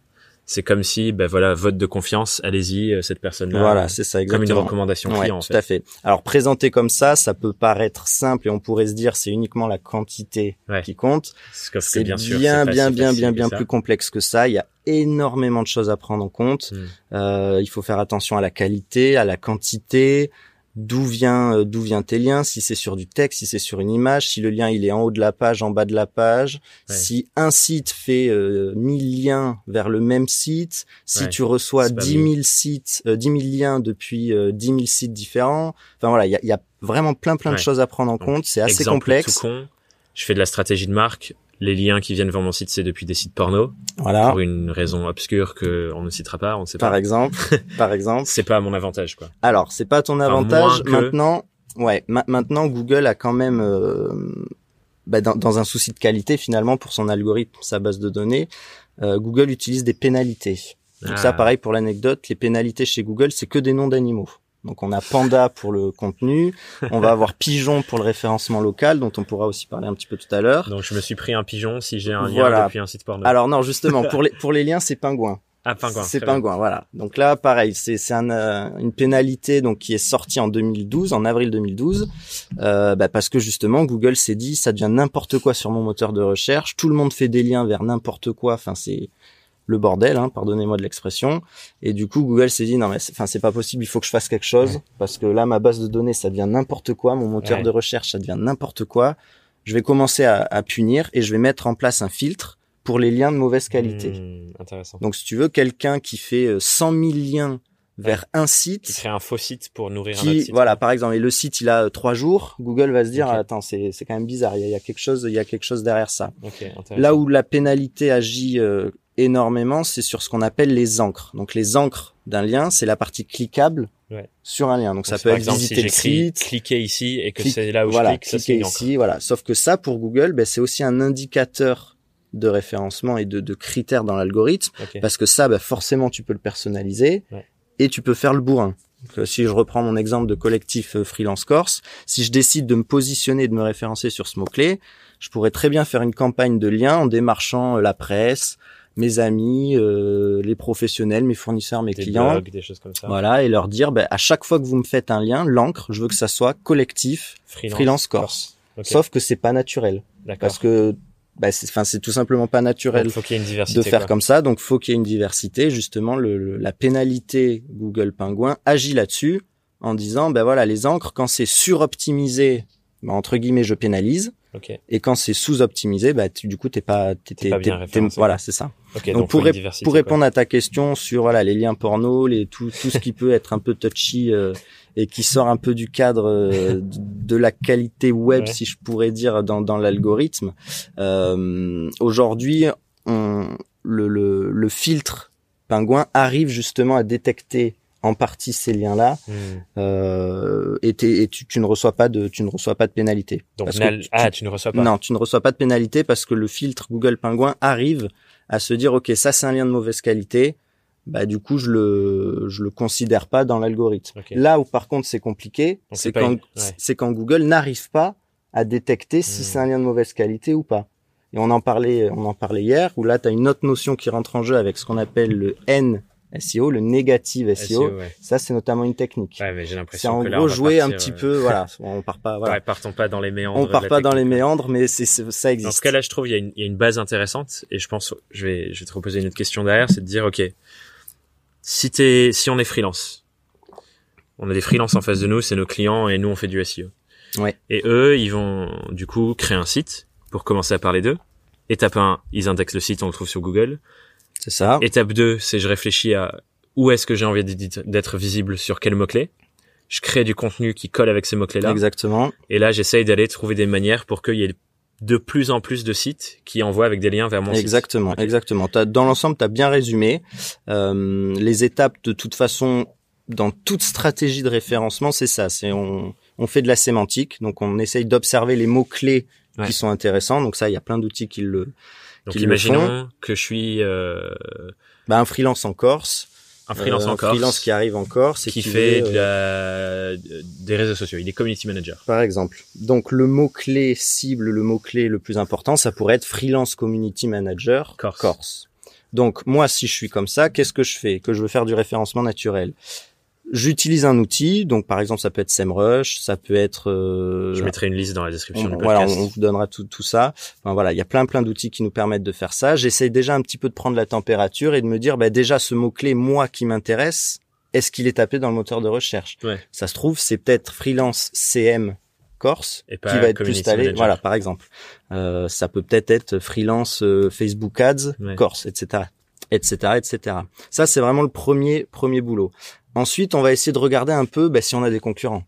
c'est comme si, ben voilà, vote de confiance, allez-y, euh, cette personne-là. Voilà, c'est ça, exactement. Comme une recommandation client, en fait. Tout à fait. Alors, présenté comme ça, ça peut paraître simple et on pourrait se dire c'est uniquement la quantité qui compte. C'est bien, bien, bien, bien, bien, bien plus complexe que ça. Il y a énormément de choses à prendre en compte. Hmm. Euh, il faut faire attention à la qualité, à la quantité, d'où vient euh, d'où vient tes liens, si c'est sur du texte, si c'est sur une image, si le lien il est en haut de la page, en bas de la page, si un site fait euh, 1000 liens vers le même site, si tu reçois 10 000 sites, euh, 10 000 liens depuis euh, 10 000 sites différents, enfin voilà, il y a, y a, vraiment plein plein de choses à prendre en compte, c'est assez complexe. Tout con, je fais de la stratégie de marque, les liens qui viennent vers mon site, c'est depuis des sites porno. Voilà. Pour une raison obscure que on ne citera pas, on ne sait pas. Par exemple, par exemple. C'est pas à mon avantage, quoi. Alors, c'est pas ton avantage. Maintenant, ouais, maintenant Google a quand même, euh, bah, dans, dans, un souci de qualité finalement pour son algorithme, sa base de données, euh, Google utilise des pénalités. Donc ça, ah. pareil pour l'anecdote, les pénalités chez Google, c'est que des noms d'animaux. Donc on a Panda pour le contenu, on va avoir Pigeon pour le référencement local, dont on pourra aussi parler un petit peu tout à l'heure. Donc je me suis pris un pigeon si j'ai un lien depuis un site porno. Alors non, justement pour les pour les liens c'est pingouin. Ah pingouin. C'est pingouin, voilà. Donc là pareil, c'est c'est un, euh, une pénalité donc qui est sortie en 2012, en avril 2012, euh, bah, parce que justement Google s'est dit ça devient n'importe quoi sur mon moteur de recherche, tout le monde fait des liens vers n'importe quoi, enfin c'est le bordel, hein, pardonnez-moi de l'expression. Et du coup, Google s'est dit non mais enfin c'est pas possible, il faut que je fasse quelque chose parce que là ma base de données ça devient n'importe quoi, mon moteur de recherche ça devient n'importe quoi. Je vais commencer à, punir et je vais mettre en place un filtre pour les liens de mauvaise qualité. Hmm, intéressant. Donc si tu veux quelqu'un qui fait 100 euh, 000 liens vers un site. Qui crée un faux site pour nourrir un autre site. Voilà, par exemple, et le site il a euh, trois jours, Google va se dire attends c'est c'est quand même bizarre, il y, a, quelque chose il y a quelque chose derrière ça. Là où la pénalité agit euh, énormément, c'est sur ce qu'on appelle les encres. Donc les encres d'un lien, c'est la partie cliquable sur un lien. Donc, ça peut être visiter le site, cliquer ici et que c'est là où voilà, je clique, cliquer ici, voilà. Sauf que ça pour Google, ben, c'est aussi un indicateur de référencement et de, de critères dans l'algorithme parce que ça, ben, forcément, tu peux le personnaliser et tu peux faire le bourrin. Euh, si je reprends mon exemple de collectif euh, freelance Corse, si je décide de me positionner, de me référencer sur ce mot-clé, je pourrais très bien faire une campagne de lien en démarchant euh, la presse, mes amis, euh, les professionnels, mes fournisseurs, mes clients, des choses comme ça. Voilà, et leur dire, ben, à chaque fois que vous me faites un lien, l'encre, je veux que ça soit collectif, freelance, Corse. Sauf que c'est pas naturel, parce que bah, c'est, enfin, c'est tout simplement pas naturel faut qu'il y ait une diversité, de faire comme ça. Donc, faut qu'il y ait une diversité. Justement, le, la pénalité Google Penguin agit là-dessus en disant, ben voilà, les encres, quand c'est suroptimisé, ben, entre guillemets, je pénalise. Et quand c'est sous-optimisé, bah, tu, du coup, t'es pas, t'es, t'es, pas voilà, c'est ça. donc, pour, pour répondre à ta question sur voilà les liens porno, les tout tout ce qui peut être un peu touchy euh, et qui sort un peu du cadre euh, de la qualité web, si je pourrais dire, dans dans l'algorithme. Euh, aujourd'hui, on, le, le, le filtre pingouin arrive justement à détecter en partie ces liens-là hmm. euh, et, et tu, tu, ne reçois pas de tu ne reçois pas de pénalité. Donc ah tu ne reçois pas. Non, tu ne reçois pas de pénalité parce que le filtre Google Penguin arrive à se dire ok ça c'est un lien de mauvaise qualité. Bah du coup je le je le considère pas dans l'algorithme. Là où par contre c'est compliqué, c'est quand c'est quand Google n'arrive pas à détecter si hmm. c'est un lien de mauvaise qualité ou pas. Et on en parlait on en parlait hier où là tu as une autre notion qui rentre en jeu avec ce qu'on appelle le N SEO, le négative SEO, ça c'est notamment une technique. Ouais, mais j'ai l'impression c'est en gros jouer un petit euh, peu, voilà, on part pas, voilà. Ouais, partons pas dans les méandres. On part pas dans les méandres, mais c'est ça existe. Dans ce cas-là, je trouve il y, a une, il y a une base intéressante et je pense, je vais, je vais te reposer une autre question derrière, c'est de dire, ok, si t'es, si on est freelance, on a des freelances en face de nous, c'est nos clients et nous on fait du SEO. Ouais. Et eux, ils vont du coup créer un site pour commencer à parler d'eux. Étape 1, ils indexent le site, on le trouve sur Google. C'est ça. Étape 2, c'est je réfléchis à où est-ce que j'ai envie d'être visible sur quel mot-clé. Je crée du contenu qui colle avec ces mots-clés-là. Exactement. Et là, j'essaye d'aller trouver des manières pour qu'il y ait de plus en plus de sites qui envoient avec des liens vers mon exactement, site. Exactement, exactement. Dans l'ensemble, tu as bien résumé. Euh, les étapes, de toute façon, dans toute stratégie de référencement, c'est ça. C'est on, on fait de la sémantique, donc on essaye d'observer les mots clés qui sont intéressants. Donc ça, il y a plein d'outils qui le donc imaginons que je suis euh... bah, un freelance en Corse. Un freelance euh, en Corse. freelance qui arrive en Corse et qui, fait de euh, la... des réseaux sociaux. Il est community manager. Par exemple. Donc le mot clé cible, le mot clé le plus important, ça pourrait être freelance community manager Corse. Corse. Donc moi, si je suis comme ça, qu'est-ce que je fais? Que je veux faire du référencement naturel j'utilise un outil, donc par exemple ça peut être SEMrush, ça peut être. Euh, je mettrai une liste dans la description du podcast. Voilà, on, vous donnera tout, tout ça. Enfin, voilà, il y a plein plein d'outils qui nous permettent de faire ça. J'essaye déjà un petit peu de prendre la température et de me dire, bah, déjà ce mot clé moi qui m'intéresse, est-ce qu'il est tapé dans le moteur de recherche? Ouais. Ça se trouve, c'est peut-être freelance CM Corse qui va être plus installé. Voilà, par exemple. Euh, ça peut peut-être être freelance euh, Facebook Ads Corse, etc etc etc ça c'est vraiment le premier premier boulot Ensuite, on va essayer de regarder un peu bah, si on a des concurrents.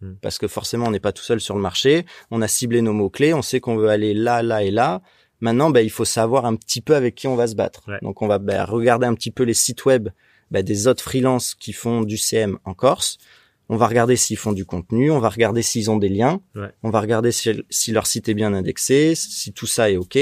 Hmm. Parce que forcément, on n'est pas tout seul sur le marché. On a ciblé nos mots-clés. On sait qu'on veut aller là, là et là. Maintenant, bah, il faut savoir un petit peu avec qui on va se battre. Donc, on va bah, regarder un petit peu les sites web bah, des autres freelances qui font du CM en Corse. On va regarder s'ils font du contenu. On va regarder s'ils ont des liens. On va regarder si, si, leur site est bien indexé, si tout ça est OK.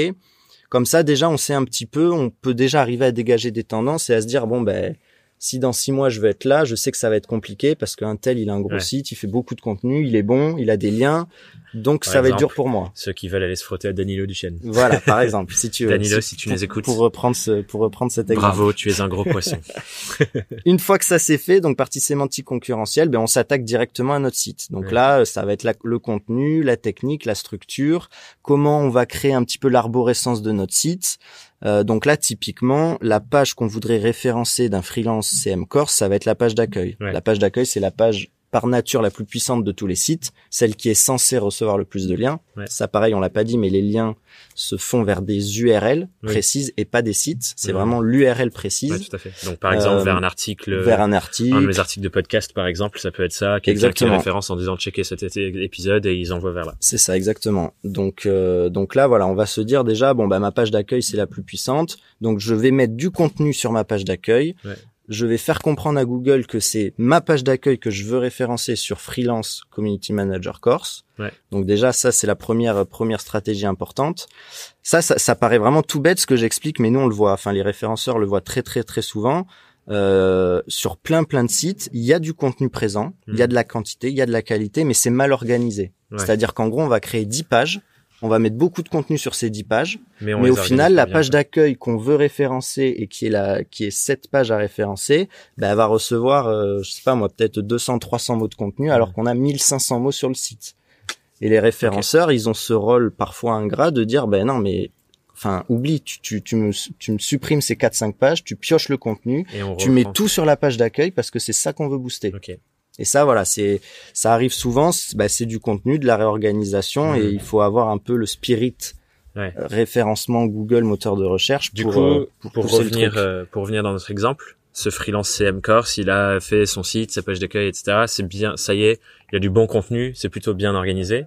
Comme ça, déjà, on sait un petit peu, on peut déjà arriver à dégager des tendances et à se dire, bon, ben, si dans six mois je veux être là, je sais que ça va être compliqué parce qu'un tel, il a un gros site, il fait beaucoup de contenu, il est bon, il a des liens, donc ça va être dur pour moi. Ceux qui veulent aller se frotter à Danilo Duchesne. Voilà, par exemple, si tu veux. Danilo, si, tu nous écoutes. Pour reprendre ce, pour reprendre cet exemple. Bravo, tu es un gros poisson. Une fois que ça c'est fait, donc partie sémantique concurrentielle, ben on s'attaque directement à notre site. Donc là, ça va être le contenu, la technique, la structure, comment on va créer un petit peu l'arborescence de notre site. Euh, donc là, typiquement, la page qu'on voudrait référencer d'un freelance CM Corse, ça va être la page d'accueil. La page d'accueil, c'est la page par nature la plus puissante de tous les sites, celle qui est censée recevoir le plus de liens. Ça, pareil, on l'a pas dit, mais les liens se font vers des URL précises et pas des sites. C'est vraiment l'URL précise. tout à fait. Donc, par exemple, vers un article, vers un article, un de mes articles de podcast, par exemple, ça peut être ça. Quelqu'un qui référence en disant checker cet épisode et ils envoient vers là. C'est ça, exactement. Donc, euh, donc là, voilà, on va se dire déjà, bon, bah, ma page d'accueil, c'est la plus puissante. Donc, je vais mettre du contenu sur ma page d'accueil je vais faire comprendre à Google que c'est ma page d'accueil que je veux référencer sur Freelance Community Manager Course. Donc déjà, ça, c'est la première, première stratégie importante. Ça, ça, ça, paraît vraiment tout bête ce que j'explique, mais nous, on le voit. Enfin, les référenceurs le voient très, très, très souvent. Euh, sur plein, plein de sites, il y a du contenu présent, il y a hmm. de la quantité, il y a de la qualité, mais c'est mal organisé. C'est-à-dire qu'en gros, on va créer 10 pages on va mettre beaucoup de contenu sur ces 10 pages, mais, au final, la page d'accueil qu'on veut référencer et qui est la, qui est cette page à référencer, bah, elle va recevoir, euh, je sais pas moi, peut-être 200, 300 mots de contenu, alors qu'on a 1500 mots sur le site. Et les référenceurs, ils ont ce rôle parfois ingrat de dire, ben non, mais enfin oublie, tu, tu, tu, me, tu me supprimes ces 4-5 pages, tu pioches le contenu, tu mets tout sur la page d'accueil parce que c'est ça qu'on veut booster. Et ça, voilà, c'est ça arrive souvent. Bah, c'est du contenu, de la réorganisation, et mmh. il faut avoir un peu le spirit ouais. Euh, référencement Google moteur de recherche. Du pour, coup, euh, pour, revenir euh, pour revenir dans notre exemple, ce freelance CM Course, il a fait son site, sa page d'accueil, etc. C'est bien, ça y est, il a du bon contenu, c'est plutôt bien organisé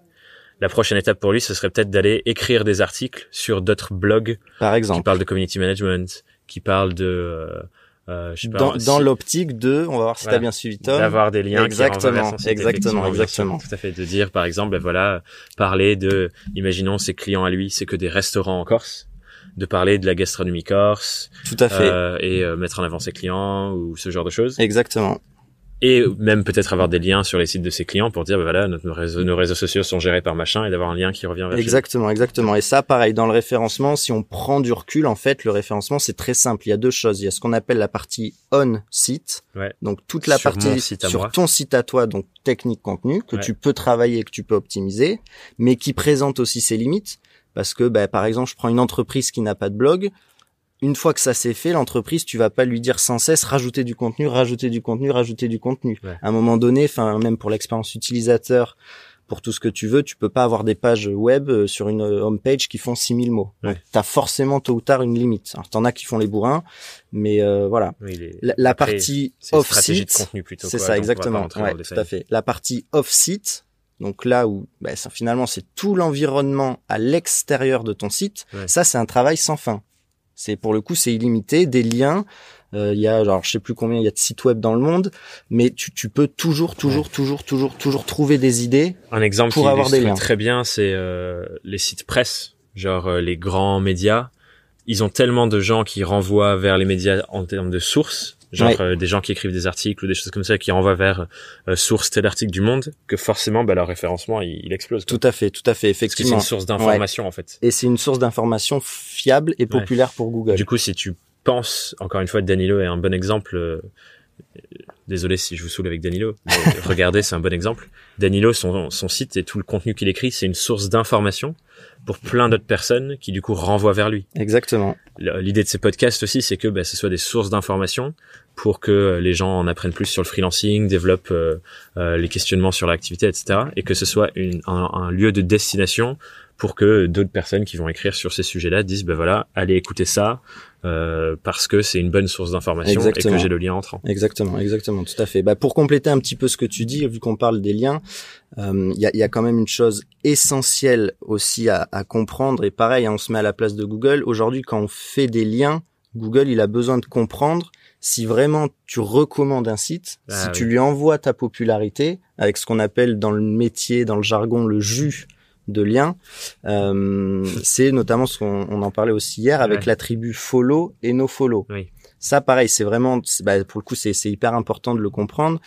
la prochaine étape pour lui, ce serait peut-être d'aller écrire des articles sur d'autres blogs, par exemple, qui parlent de community management, qui parlent de euh, je sais pas, dans, l'optique de, on va voir si tu as bien suivi Tom, d'avoir des liens exactement, qui exactement, exactement, tout à fait, de dire par exemple, ben voilà, parler de, imaginons ses clients à lui, c'est que des restaurants en Corse, de parler de la gastronomie corse, tout à fait, euh, et euh, mettre en avant ses clients ou ce genre de choses. Exactement et même peut-être avoir des liens sur les sites de ses clients pour dire bah voilà notre, nos, réseaux, nos réseaux sociaux sont gérés par machin et d'avoir un lien qui revient vers exactement exactement. Et ça pareil dans le référencement si on prend du recul en fait le référencement c'est très simple. Il y a deux choses. Il y a ce qu'on appelle la partie on site. Ouais. donc toute la partie sur ton site à toi donc technique contenu que tu peux travailler que tu peux optimiser mais qui présente aussi ses limites. Parce que bah, par exemple je prends une entreprise qui n'a pas de blog une fois que ça s'est fait, l'entreprise, tu vas pas lui dire sans cesse rajouter du contenu, rajouter du contenu, rajouter du contenu. À un moment donné, enfin même pour l'expérience utilisateur, pour tout ce que tu veux, tu peux pas avoir des pages web euh, sur une euh, home page qui font 6000 mots. Ouais. Tu as forcément tôt ou tard une limite. Alors t'en as qui font les bourrins, mais euh, voilà. la, partie off site, c'est ça exactement. Ouais, tout à fait. La partie off site, donc là où bah, ça, finalement c'est tout l'environnement à l'extérieur de ton site, ça c'est un travail sans fin. C'est pour le coup, c'est illimité, des liens. Euh, il y a, alors je sais plus combien il y a de sites web dans le monde, mais tu, tu peux toujours, toujours, toujours, toujours, toujours trouver des idées. Un exemple pour qui avoir des liens. très bien, c'est euh, les sites presse, genre euh, les grands médias. Ils ont tellement de gens qui renvoient vers les médias en termes de sources genre euh, des gens qui écrivent des articles ou des choses comme ça qui renvoient vers euh, source tel article du monde que forcément bah, leur référencement il, explose tout à fait tout à fait effectivement c'est une source d'information en fait. Et c'est une source d'information fiable et populaire pour Google. Du coup si tu penses encore une fois Danilo est un bon exemple euh, désolé si je vous saoule avec Danilo, mais regardez, c'est un bon exemple. Danilo, son, son site et tout le contenu qu'il écrit, c'est une source d'information pour plein d'autres personnes qui du coup renvoient vers lui. Exactement. L'idée de ces podcasts aussi, c'est que bah, ce soit des sources d'information pour que les gens en apprennent plus sur le freelancing, développent euh, euh, les questionnements sur l'activité, etc. Et que ce soit une, un, lieu de destination pour que d'autres personnes qui vont écrire sur ces sujets-là disent, ben voilà, allez écouter ça, euh, parce que c'est une bonne source d'information et que j'ai le lien entrant. Exactement, exactement, tout à fait. Bah, pour compléter un petit peu ce que tu dis, vu qu'on parle des liens, il euh, y, a, y, a, quand même une chose essentielle aussi à, à comprendre, et pareil, hein, on se met à la place de Google. Aujourd'hui, quand on fait des liens, Google, il a besoin de comprendre si vraiment tu recommandes un site, ah si tu lui envoies ta popularité, avec ce qu'on appelle dans le métier, dans le jargon, le jus de liens, euh, c'est notamment ce qu'on on en parlait aussi hier avec l'attribut follow et no follow. Ça, pareil, c'est vraiment, bah, pour le coup, c'est hyper important de le comprendre.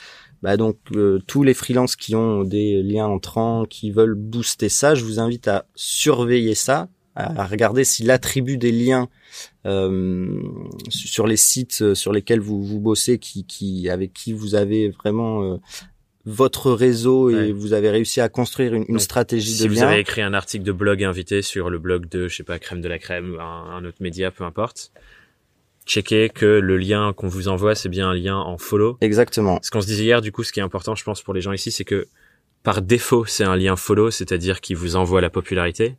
Bah donc euh, tous les freelances qui ont des liens entrants, qui veulent booster ça, je vous invite à surveiller ça, à regarder si l'attribut des liens euh, sur les sites euh, sur lesquels vous vous bossez, qui, qui avec qui vous avez vraiment euh, votre réseau et vous avez réussi à construire une, une stratégie de lien. Si vous avez écrit un article de blog invité sur le blog de, je sais pas, Crème de la Crème, un, un autre média, peu importe, checker que le lien qu'on vous envoie, c'est bien un lien en follow. Exactement. Ce qu'on se disait hier, du coup, ce qui est important, je pense, pour les gens ici, c'est que par défaut, c'est un lien follow, c'est-à-dire qu'il vous envoie la popularité.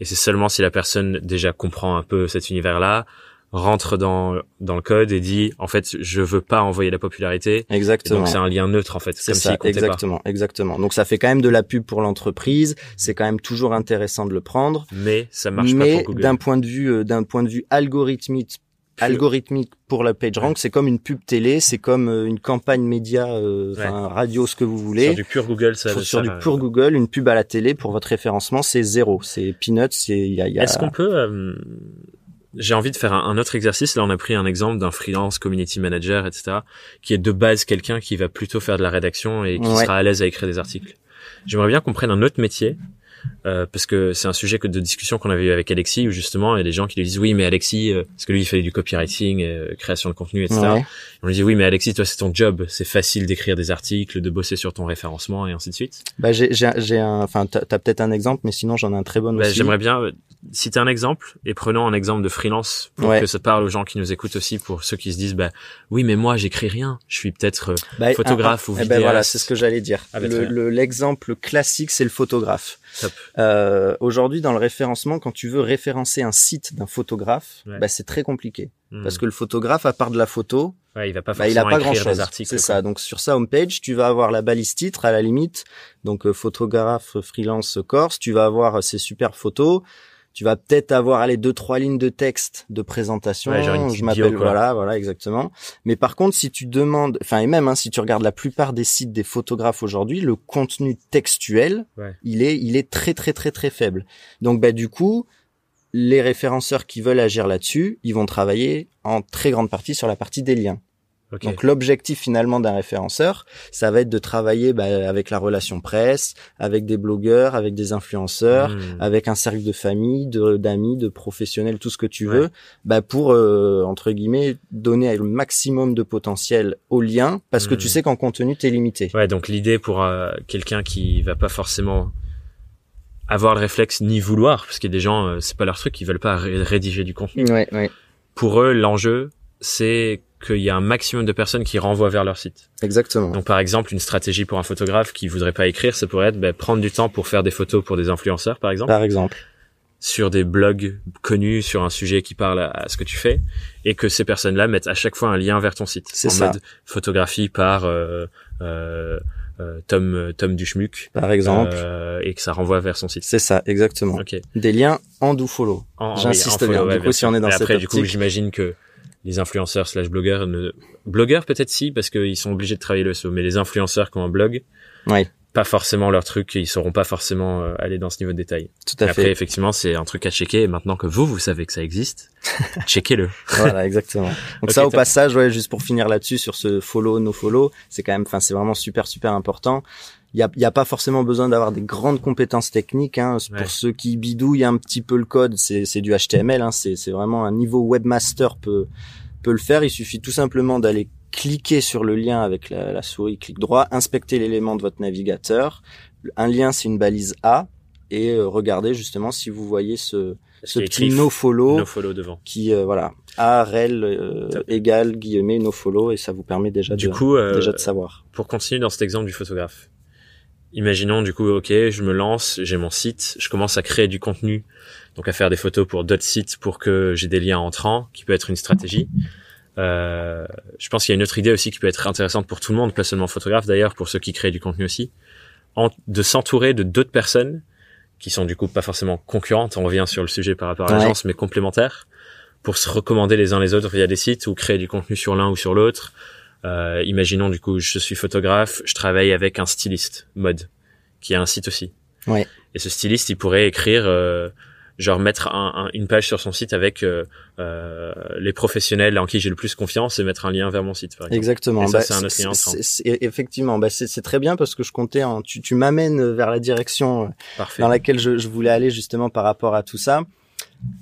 Et c'est seulement si la personne déjà comprend un peu cet univers-là, rentre dans dans le code et dit en fait je veux pas envoyer la popularité. Exactement. donc c'est un lien neutre en fait. C'est ça. exactement, pas. exactement. Donc ça fait quand même de la pub pour l'entreprise. C'est quand même toujours intéressant de le prendre. Mais ça marche pas pour Google. Mais d'un point de vue euh, d'un point de vue algorithmique algorithmique pour la page rank, c'est comme une pub télé, c'est comme euh, une campagne média, euh, radio, ce que vous voulez. Sur du pur Google, ça. Sur, sur du pur Google, une pub à la télé pour votre référencement, c'est zéro, c'est peanuts, c'est y a. Y a... Est-ce qu'on peut j'ai envie de faire un, autre exercice. Là, on a pris un exemple d'un freelance, community manager, etc., qui est de base quelqu'un qui va plutôt faire de la rédaction et qui sera à l'aise à écrire des articles. J'aimerais bien qu'on prenne un autre métier euh, parce que c'est un sujet que de discussion qu'on avait eu avec Alexis où justement il y a des gens qui lui disent oui mais Alexis euh, parce que lui il fait du copywriting euh, création de contenu etc on lui dit oui mais Alexis toi c'est ton job. C'est facile d'écrire des articles de bosser sur ton référencement et ainsi de suite. Bah j'ai j'ai un enfin t'as as, peut-être un exemple mais sinon j'en ai un très bon bah, aussi. j'aimerais bien euh, citer un exemple et prenons un exemple de freelance pour que ça parle aux gens qui nous écoutent aussi pour ceux qui se disent bah oui mais moi j'écris rien. Je suis peut-être bah, photographe ou eh ben, vidéaste. voilà c'est ce que j'allais dire. Ah, bah, l'exemple classique c'est le photographe euh, Aujourd'hui, dans le référencement, quand tu veux référencer un site d'un photographe, bah, c'est très compliqué. Hmm. Parce que le photographe, à part de la photo, il va pas bah, il a pas grand chose. C'est ça. Donc sur sa homepage, tu vas avoir la balise titre à la limite. Donc euh, photographe freelance Corse, tu vas avoir ses super photos tu vas peut-être avoir les deux trois lignes de texte de présentation. Je m'appelle voilà voilà exactement. Mais par contre si tu demandes enfin et même hein, si tu regardes la plupart des sites des photographes aujourd'hui le contenu textuel il est il est très très très très faible. Donc bah du coup les référenceurs qui veulent agir là-dessus ils vont travailler en très grande partie sur la partie des liens donc l'objectif finalement d'un référenceur, ça va être de travailler bah, avec la relation presse, avec des blogueurs, avec des influenceurs, hmm. avec un cercle de famille, d'amis, de, professionnels, tout ce que tu veux, bah, pour euh, entre guillemets donner le maximum de potentiel au lien, parce que tu hmm. sais qu'en contenu t'es limité. Ouais, donc l'idée pour euh, quelqu'un qui va pas forcément avoir le réflexe ni vouloir, parce qu'il y a des gens, euh, c'est pas leur truc, ils veulent pas rédiger du contenu. Ouais, ouais. Pour eux, l'enjeu, c'est qu'il y a un maximum de personnes qui renvoient vers leur site. Exactement. Donc par exemple, une stratégie pour un photographe qui voudrait pas écrire, ça pourrait être ben, prendre du temps pour faire des photos pour des influenceurs, par exemple. Par exemple. Sur des blogs connus sur un sujet qui parle à, ce que tu fais, et que ces personnes-là mettent à chaque fois un lien vers ton site. C'est ça. mode photographie par euh, euh, euh Tom Tom Duchmuc par exemple euh, et que ça renvoie vers son site. C'est ça exactement. Des liens en do follow. J'insiste bien. du coup, si on est dans et après, du coup, j'imagine que les influenceurs slash blogueurs ne... blogueurs peut-être si parce qu'ils sont obligés de travailler le SEO mais les influenceurs qui ont un blog ouais. pas forcément leur truc ils sauront pas forcément euh, aller dans ce niveau de détail. Tout à après effectivement c'est un truc à checker. Et maintenant que vous vous savez que ça existe checkez-le. Voilà exactement. Donc ça au passage ouais juste pour finir là-dessus sur ce follow no follow c'est quand même enfin c'est vraiment super super important il y a, y a, pas forcément besoin d'avoir des grandes compétences techniques. Hein. Pour ceux qui bidouillent un petit peu le code, c'est du HTML. Hein. C'est vraiment un niveau webmaster peut peut le faire. Il suffit tout simplement d'aller cliquer sur le lien avec la, la souris clic droit, inspecter l'élément de votre navigateur. Un lien, c'est une balise A, et euh, regardez justement si vous voyez ce, ce petit no follow, no follow devant. qui euh, voilà a rel euh, égale guillemets no follow et ça vous permet déjà du de, coup déjà de savoir. Pour continuer dans cet exemple du photographe, imaginons du coup, ok, je me lance, j'ai mon site, je commence à créer du contenu, donc à faire des photos pour d'autres sites pour que j'ai des liens entrants, qui peut être une stratégie. Euh, je pense qu'il y a une autre idée aussi qui peut être intéressante pour tout le monde, pas seulement photographe d'ailleurs, pour ceux qui créent du contenu aussi, en, de s'entourer de d'autres personnes qui sont du coup pas forcément concurrentes, on revient sur le sujet par rapport à l'agence, mais complémentaires, pour se recommander les uns les autres via des sites ou créer du contenu sur l'un ou sur l'autre, euh, imaginons du coup, je suis photographe, je travaille avec un styliste mode qui a un site aussi. Ouais. Et ce styliste, il pourrait écrire, euh, genre mettre un, une page sur son site avec euh, euh, les professionnels en qui j'ai le plus confiance et mettre un lien vers mon site. Par exemple. Exactement. ça, bah, c'est un autre lien. Effectivement, bah, c'est très bien parce que je comptais, en, tu, tu m'amènes vers la direction euh, dans laquelle je, je voulais aller justement par rapport à tout ça.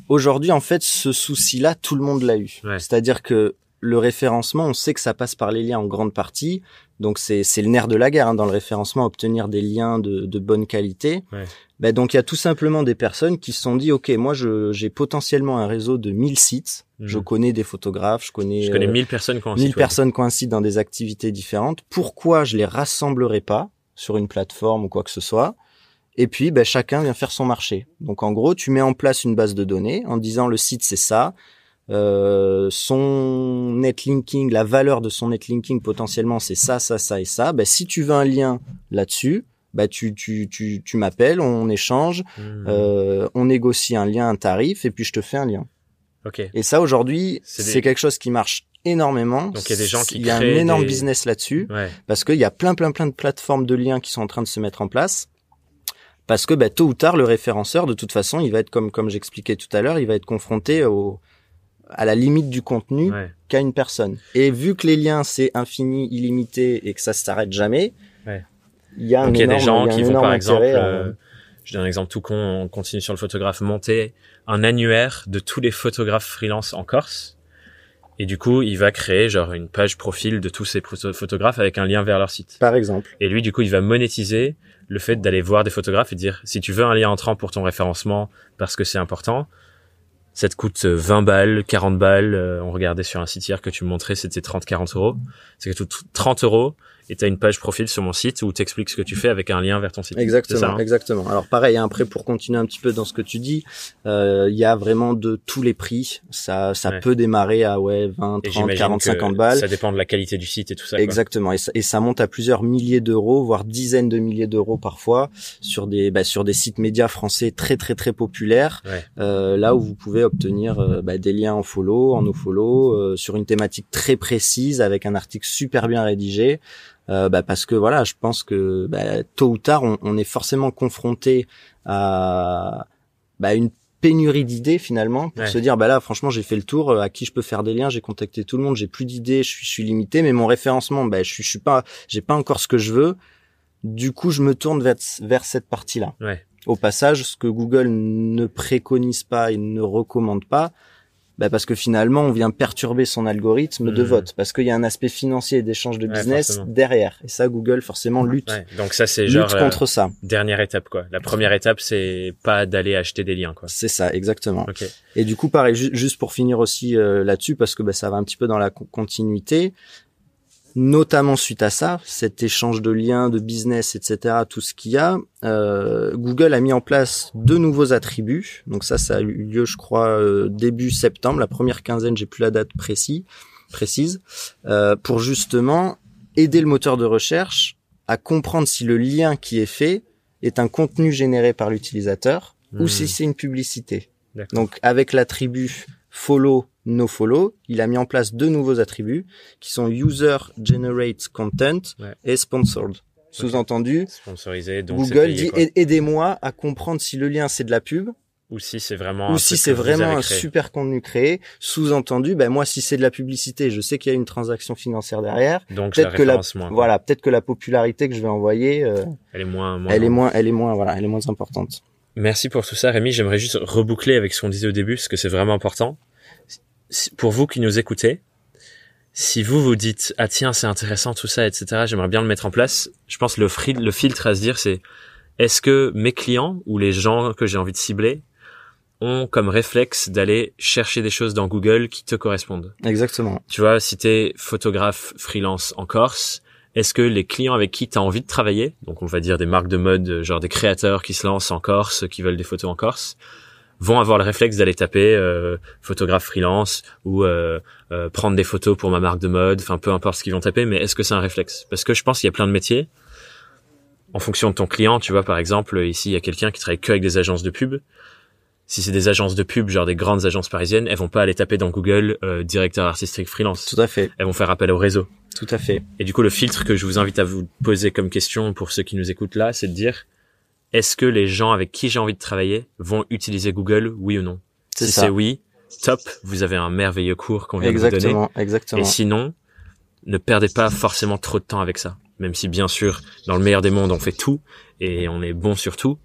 Aujourd'hui, en fait, ce souci-là, tout le monde l'a eu. C'est-à-dire que le référencement, on sait que ça passe par les liens en grande partie. Donc c'est le nerf de la guerre hein, dans le référencement, obtenir des liens de, de bonne qualité. Ouais. Ben, donc il y a tout simplement des personnes qui se sont dit ok moi j'ai potentiellement un réseau de 1000 sites, mmh. je connais des photographes, je connais je connais 1000 euh, personnes qui ont 1000 personnes qui dans des activités différentes. Pourquoi je les rassemblerai pas sur une plateforme ou quoi que ce soit? Et puis ben, chacun vient faire son marché. Donc en gros tu mets en place une base de données en disant le site c'est ça, euh, son netlinking, la valeur de son netlinking potentiellement c'est ça, ça, ça et ça. Ben, si tu veux un lien là-dessus, bah tu tu tu tu m'appelles, on échange, hmm. euh, on négocie un lien, un tarif et puis je te fais un lien. Ok. Et ça aujourd'hui, c'est quelque chose qui marche énormément. Donc il y a des gens qui il y a un énorme business là-dessus ouais. parce qu'il y a plein plein plein de plateformes de liens qui sont en train de se mettre en place. Parce que bah, tôt ou tard, le référenceur, de toute façon, il va être comme comme j'expliquais tout à l'heure, il va être confronté au à la limite du contenu qu'a une personne. Et vu que les liens c'est infini, illimité et que ça s'arrête jamais, ouais. il y a un Donc il y a des gens qui vont par exemple euh, je donne un exemple tout con, on continue sur le photographe, monter un annuaire de tous les photographes freelance en Corse. Et du coup, il va créer genre une page profil de tous ces photographes avec un lien vers leur site. Par exemple. Et lui, du coup, il va monétiser le fait d'aller voir des photographes et dire si tu veux un lien entrant pour ton référencement parce que c'est important, ça te coûte 20 balles, 40 balles. Euh, on regardait sur un site hier que tu me montrais, c'était 30, 40 euros. C'est que 30 euros et tu as une page profil sur mon site où tu expliques ce que tu fais avec un lien vers ton site. Exactement, ça, hein exactement. Alors pareil, hein, après pour continuer un petit peu dans ce que tu dis, euh, il y a vraiment de tous les prix. Ça, ça peut démarrer à ouais 20, 30, 40, 50 balles. Ça dépend de la qualité du site et tout ça. Exactement, Et, ça, et, ça, monte à plusieurs milliers d'euros, voire dizaines de milliers d'euros parfois sur des bah, sur des sites médias français très très très populaires. Euh, là où vous pouvez obtenir euh, bah, des liens en follow, en no follow, euh, sur une thématique très précise avec un article super bien rédigé. Euh, bah, parce que voilà, je pense que bah, tôt ou tard, on, on est forcément confronté à bah, une pénurie d'idées finalement pour se dire bah là franchement j'ai fait le tour euh, à qui je peux faire des liens j'ai contacté tout le monde j'ai plus d'idées je suis, je suis limité mais mon référencement bah je suis, je suis pas j'ai pas encore ce que je veux. Du coup je me tourne vers, vers cette partie là ouais. au passage ce que Google ne préconise pas et ne recommande pas bah parce que finalement on vient perturber son algorithme de hmm. vote. Parce qu'il y a un aspect financier et d'échange de business derrière. Et ça Google forcément lutte. ouais, donc ça c'est genre contre ça. dernière étape quoi. La première étape c'est pas d'aller acheter des liens quoi. C'est ça exactement. Et du coup pareil juste pour finir aussi euh, là-dessus parce que bah, ça va un petit peu dans la continuité notamment suite à ça, cet échange de liens, de business, etc., tout ce qu'il y a, euh, Google a mis en place deux nouveaux attributs. Donc ça, ça a eu lieu, je crois, euh, début septembre, la première quinzaine, j'ai plus la date précise, précise, euh, pour justement aider le moteur de recherche à comprendre si le lien qui est fait est un contenu généré par l'utilisateur ou si hmm. c'est une publicité. Donc avec l'attribut follow no follow, il a mis en place deux nouveaux attributs qui sont user generates content et sponsored. Sous-entendu, Google dit aidez-moi à comprendre si le lien c'est de la pub ou si c'est vraiment ou si c'est vraiment un super contenu créé. Sous-entendu, ben moi si c'est de la publicité, je sais qu'il y a une transaction financière derrière. Donc peut-être que la moins, voilà, peut-être que la popularité que je vais envoyer, euh, elle est moins, elle est moins, elle est moins, voilà, elle est moins importante. Merci pour tout ça, Rémi. J'aimerais juste reboucler avec ce qu'on disait au début, parce que c'est vraiment important pour vous qui nous écoutez, si vous vous dites ah tiens c'est intéressant tout ça etc j'aimerais bien le mettre en place je pense le, le filtre à se dire c'est est-ce que mes clients ou les gens que j'ai envie de cibler ont comme réflexe d'aller chercher des choses dans Google qui te correspondent? Exactement. Tu vois si t'es photographe freelance en Corse est-ce que les clients avec qui tu as envie de travailler donc on va dire des marques de mode genre des créateurs qui se lancent en Corse qui veulent des photos en Corse vont avoir le réflexe d'aller taper euh, photographe freelance ou euh, euh, prendre des photos pour ma marque de mode, enfin peu importe ce qu'ils vont taper, mais est-ce que c'est un réflexe? Parce que je pense qu'il y a plein de métiers. En fonction de ton client, tu vois, par exemple, ici il y a quelqu'un qui travaille que avec des agences de pub. Si c'est des agences de pub, genre des grandes agences parisiennes, elles vont pas aller taper dans Google directeur artistique freelance. Tout à fait. Elles vont faire appel au réseau. Tout à fait. Et du coup, le filtre que je vous invite à vous poser comme question pour ceux qui nous écoutent là, c'est de dire est-ce que les gens avec qui j'ai envie de travailler vont utiliser Google, oui ou non? Si c'est oui, top, vous avez un merveilleux cours qu'on vient de vous donner. Exactement. Et sinon, ne perdez pas forcément trop de temps avec ça. Même si bien sûr, dans le meilleur des mondes, on fait tout et on est bon sur tout.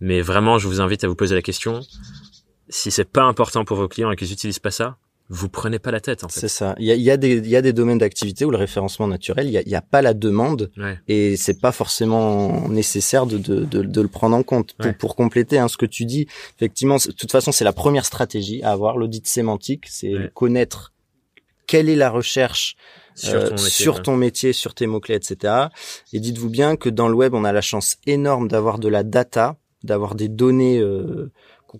Mais vraiment, je vous invite à vous poser la question. Si c'est pas important pour vos clients et qu'ils n'utilisent pas ça, vous prenez pas la tête en fait. C'est ça. Il y a, y, a des, y a des domaines d'activité où le référencement naturel, il y a, y a, pas la demande et c'est pas forcément nécessaire de, de, de, de, le prendre en compte. Pour, pour compléter hein, ce que tu dis, effectivement, de toute façon, c'est la première stratégie à avoir, l'audit sémantique, c'est connaître quelle est la recherche sur, euh, ton, métier, sur ton métier, sur tes mots-clés, etc. Et dites-vous bien que dans le web, on a la chance énorme d'avoir de la data, d'avoir des données euh,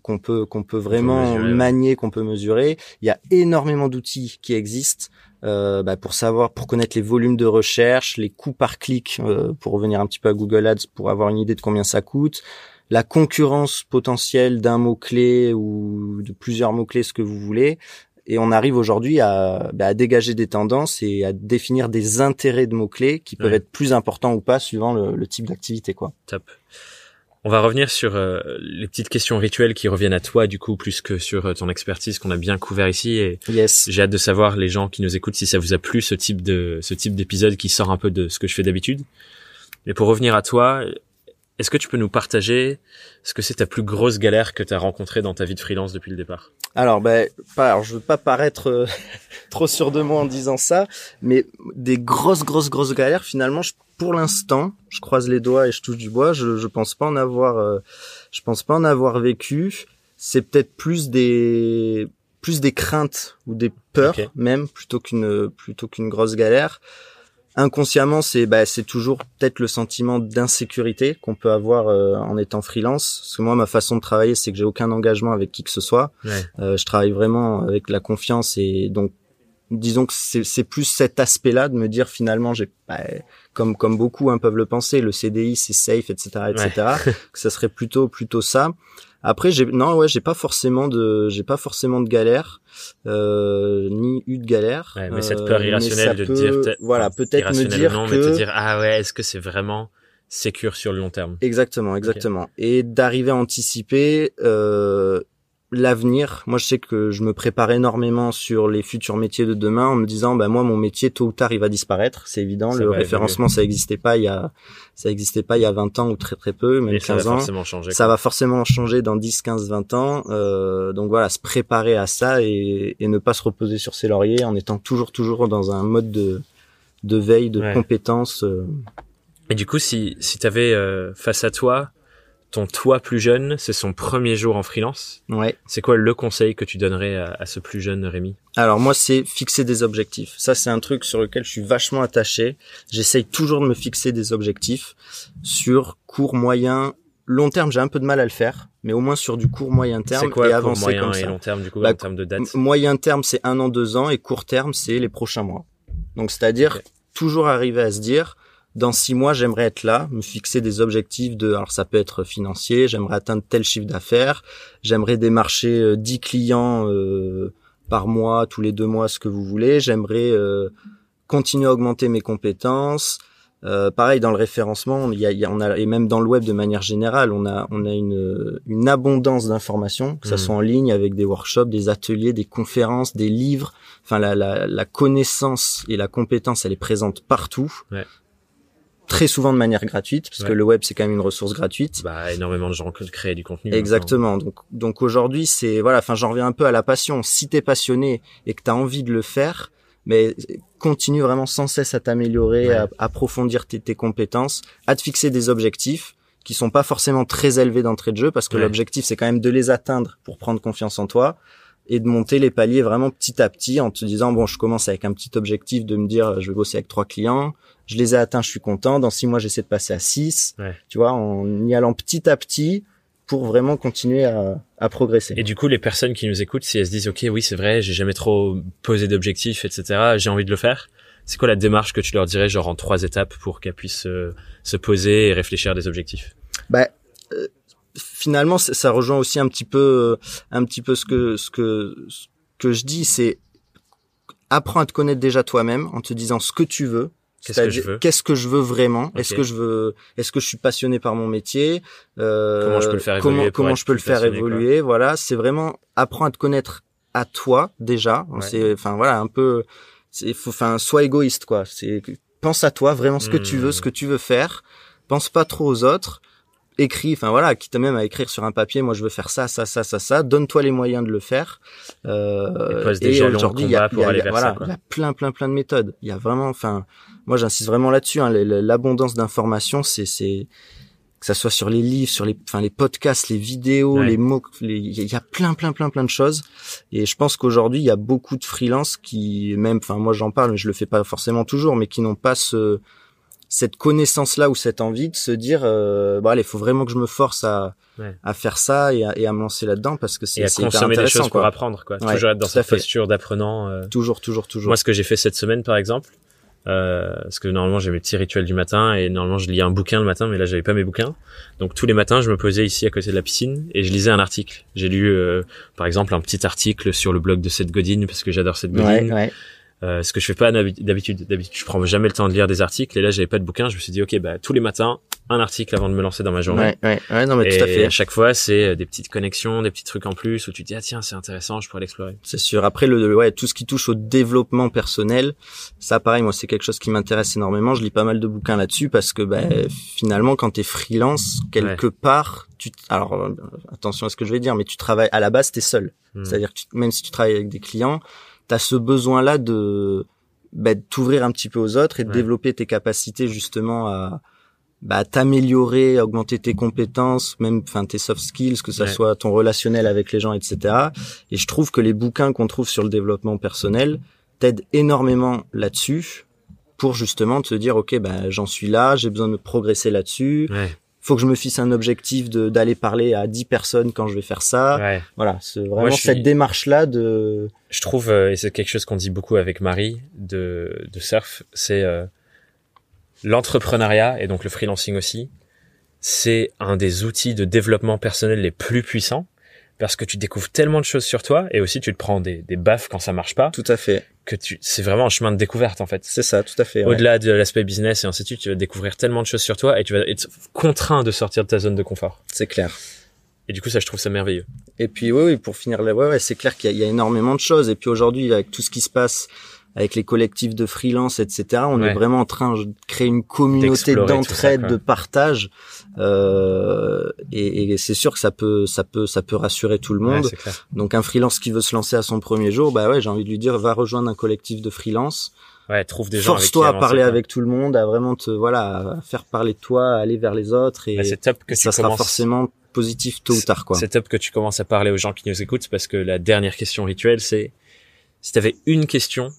qu'on peut qu'on peut vraiment manier, qu'on peut mesurer. Il y a énormément d'outils qui existent euh, bah, pour savoir, pour connaître les volumes de recherche, les coûts par clic, euh, pour revenir un petit peu à Google Ads, pour avoir une idée de combien ça coûte, la concurrence potentielle d'un mot clé ou de plusieurs mots clés, ce que vous voulez. Et on arrive aujourd'hui à, bah, à, dégager des tendances et à définir des intérêts de mots clés qui peuvent être plus importants ou pas suivant le, le type d'activité, quoi. Top. On va revenir sur euh, les petites questions rituelles qui reviennent à toi du coup plus que sur euh, ton expertise qu'on a bien couvert ici et yes. j'ai hâte de savoir les gens qui nous écoutent si ça vous a plu ce type de ce type d'épisode qui sort un peu de ce que je fais d'habitude. Mais pour revenir à toi, est-ce que tu peux nous partager ce que c'est ta plus grosse galère que tu as rencontrée dans ta vie de freelance depuis le départ? Alors, ben, pas, alors, je veux pas paraître euh, trop sûr de moi en disant ça, mais des grosses, grosses, grosses galères, finalement, je, pour l'instant, je croise les doigts et je touche du bois. Je, je pense pas en avoir, euh, je pense pas en avoir vécu. C'est peut-être plus des, plus des craintes ou des peurs même plutôt qu'une, plutôt qu'une grosse galère inconsciemment c'est bah, c'est toujours peut-être le sentiment d'insécurité qu'on peut avoir euh, en étant freelance parce que moi ma façon de travailler c'est que j'ai aucun engagement avec qui que ce soit euh, je travaille vraiment avec la confiance et donc disons que c'est plus cet aspect-là de me dire finalement j'ai bah, comme comme beaucoup hein, peuvent le penser le CDI c'est safe etc etc que ça serait plutôt plutôt ça après, j'ai non ouais, j'ai pas forcément de j'ai pas forcément de galère euh, ni eu de galère. Ouais, mais cette peur euh, irrationnelle de dire voilà peut-être me dire non, que mais te dire ah ouais est-ce que c'est vraiment sécure sur le long terme? Exactement, exactement. Et d'arriver à anticiper euh, l'avenir. Moi, je sais que je me prépare énormément sur les futurs métiers de demain en me disant, bah moi, mon métier tôt ou tard, il va disparaître. C'est évident. le référencement, ça n'existait pas il y a, ça existait pas il y a 20 ans ou très très peu, même 15 ça va ans. Forcément changer, ça va forcément changer dans 10, 15, 20 ans. Euh, donc voilà, se préparer à ça et, et, ne pas se reposer sur ses lauriers en étant toujours toujours dans un mode de de veille, de compétence. Euh. Et du coup, si si t'avais euh, face à toi ton toi plus jeune, c'est son premier jour en freelance. Ouais. C'est quoi le conseil que tu donnerais à, ce plus jeune Rémi? Alors moi, c'est fixer des objectifs. Ça, c'est un truc sur lequel je suis vachement attaché. J'essaye toujours de me fixer des objectifs sur court, moyen, long terme. J'ai un peu de mal à le faire, mais au moins sur du court, moyen terme c'est quoi, et avancer moyen comme et long terme du coup bah, en termes de date? Moyen terme, c'est un an, deux ans, et court terme, c'est les prochains mois. Donc c'est-à-dire toujours arriver à se dire dans six mois, j'aimerais être là, me fixer des objectifs de, alors ça peut être financier, j'aimerais atteindre tel chiffre d'affaires, j'aimerais démarcher 10 euh, clients euh, par mois, tous les deux mois, ce que vous voulez, j'aimerais euh, continuer à augmenter mes compétences. pareil dans le référencement, il y a, il y a, on a et même dans le web de manière générale, on a on a une une abondance d'informations, que ça mmh. soit en ligne avec des workshops, des ateliers, des conférences, des livres. Enfin la, la, la connaissance et la compétence, elle est présente partout. Ouais très souvent de manière gratuite parce que le web c'est quand même une ressource gratuite. Bah énormément de gens créent du contenu. Exactement. Donc donc aujourd'hui c'est voilà, enfin j'en reviens un peu à la passion. Si t'es passionné et que t'as envie de le faire, mais continue vraiment sans cesse à t'améliorer, à approfondir tes, tes, compétences, à te fixer des objectifs qui sont pas forcément très élevés d'entrée de jeu parce que l'objectif c'est quand même de les atteindre pour prendre confiance en toi et de monter les paliers vraiment petit à petit en te disant bon je commence avec un petit objectif de me dire je vais bosser avec trois clients je les ai atteints je suis content dans six mois j'essaie de passer à six tu vois en y allant petit à petit pour vraiment continuer à, à, progresser. Et du coup, les personnes qui nous écoutent, si elles se disent, OK, oui, c'est vrai, j'ai jamais trop posé d'objectifs, etc., j'ai envie de le faire, c'est quoi la démarche que tu leur dirais, genre en trois étapes, pour qu'elles puissent euh, se poser et réfléchir à des objectifs? Bah, euh, finalement, ça rejoint aussi un petit peu, un petit peu ce que ce que ce que je dis, c'est apprends à te connaître déjà toi-même en te disant ce que tu veux. Qu'est-ce que je veux? Qu'est-ce que je veux vraiment? Est-ce que je veux Est-ce que je suis passionné par mon métier? Euh, Comment je peux le faire évoluer Comment, je peux le faire évoluer? Voilà, c'est vraiment apprends à te connaître à toi déjà. C'est enfin voilà un peu. C'est enfin sois égoïste quoi. C'est pense à toi vraiment ce que tu veux, ce hmm. que tu veux faire. Pense pas trop aux autres écrit, enfin voilà, quitte même à écrire sur un papier, moi je veux faire ça, ça, ça, ça, ça, donne-toi les moyens de le faire. Euh, et, aujourd'hui, il y a, y a, voilà, il y a plein, plein, plein de méthodes. Il y a vraiment, enfin, moi j'insiste vraiment là-dessus. Hein, L'abondance d'informations, c'est, c'est que ça soit sur les livres, sur les, enfin les podcasts, les vidéos, les mots, il y a plein, plein, plein, plein de choses. Et je pense qu'aujourd'hui, il y a beaucoup de freelances qui, même, enfin moi j'en parle, mais je le fais pas forcément toujours, mais qui n'ont pas ce cette connaissance là ou cette envie de se dire euh, bon allez faut vraiment que je me force à à faire ça et à, et à me lancer là dedans parce que c'est c'est hyper intéressant des choses pour apprendre quoi. Toujours être dans cette posture d'apprenant euh. toujours toujours toujours. Moi ce que j'ai fait cette semaine par exemple euh, parce que normalement j'ai mes petits rituels du matin et normalement je lis un bouquin le matin mais là j'avais pas mes bouquins. Donc tous les matins je me posais ici à côté de la piscine et je lisais un article. J'ai lu euh, par exemple un petit article sur le blog de Seth Godin parce que j'adore Seth Godin. Ouais, Euh, ce que je fais pas d'habitude. D'habitude, je prends jamais le temps de lire des articles. Et là, j'avais pas de bouquin. Je me suis dit, ok, bah tous les matins, un article avant de me lancer dans ma journée. Ouais, ouais, non, mais tout à fait. à chaque fois, c'est euh, des petites connexions, des petits trucs en plus où tu te dis, ah tiens, c'est intéressant, je pourrais l'explorer. C'est sûr. Après, le, ouais, tout ce qui touche au développement personnel, ça, pareil, moi, c'est quelque chose qui m'intéresse énormément. Je lis pas mal de bouquins là-dessus parce que, bah, finalement, quand t'es freelance, quelque part, tu, alors, euh, attention à ce que je vais dire, mais tu travailles, à la base, t'es seul. Hmm. C'est-à-dire que même si tu travailles avec des clients, t'as ce besoin-là de, bah, t'ouvrir un petit peu aux autres et de développer tes capacités justement à, bah, t'améliorer, augmenter tes compétences, même enfin tes soft skills, que ça soit ton relationnel avec les gens, etc. Et je trouve que les bouquins qu'on trouve sur le développement personnel t'aident énormément là-dessus pour justement te dire ok bah j'en suis là, j'ai besoin de progresser là-dessus. Ouais. Faut que je me fixe un objectif de d'aller parler à 10 personnes quand je vais faire ça. Ouais. Voilà, c'est vraiment cette démarche là de Je trouve euh, et c'est quelque chose qu'on dit beaucoup avec Marie de de surf, c'est euh, l'entrepreneuriat et donc le freelancing aussi, c'est un des outils de développement personnel les plus puissants parce que tu découvres tellement de choses sur toi et aussi tu te prends des, des baffes quand ça marche pas. Tout à fait. Que tu, c'est vraiment un chemin de découverte en fait. C'est ça, tout à fait. Au-delà de l'aspect business et ainsi de suite, tu vas découvrir tellement de choses sur toi et tu vas être contraint de sortir de ta zone de confort. C'est clair. Et du coup, ça, je trouve ça merveilleux. Et puis, oui, oui, pour finir, ouais, ouais, c'est clair qu'il y, y, a énormément de choses. Et puis aujourd'hui, avec tout ce qui se passe avec les collectifs de freelance, etc. On est vraiment en train de créer une communauté d'entraide, de partage, euh, et, et c'est sûr que ça peut, ça peut, ça peut rassurer tout le monde. Donc un freelance qui veut se lancer à son premier jour, bah ouais, j'ai envie de lui dire, va rejoindre un collectif de freelance. Ouais, trouve des gens. Force-toi à parler avec tout le monde, à vraiment te, voilà, à faire parler de toi, à aller vers les autres, et c'est top que ça sera forcément positif tôt ou tard, quoi. C'est top que tu commences à parler aux gens qui nous écoutent, parce que la dernière question rituelle, c'est si tu avais une question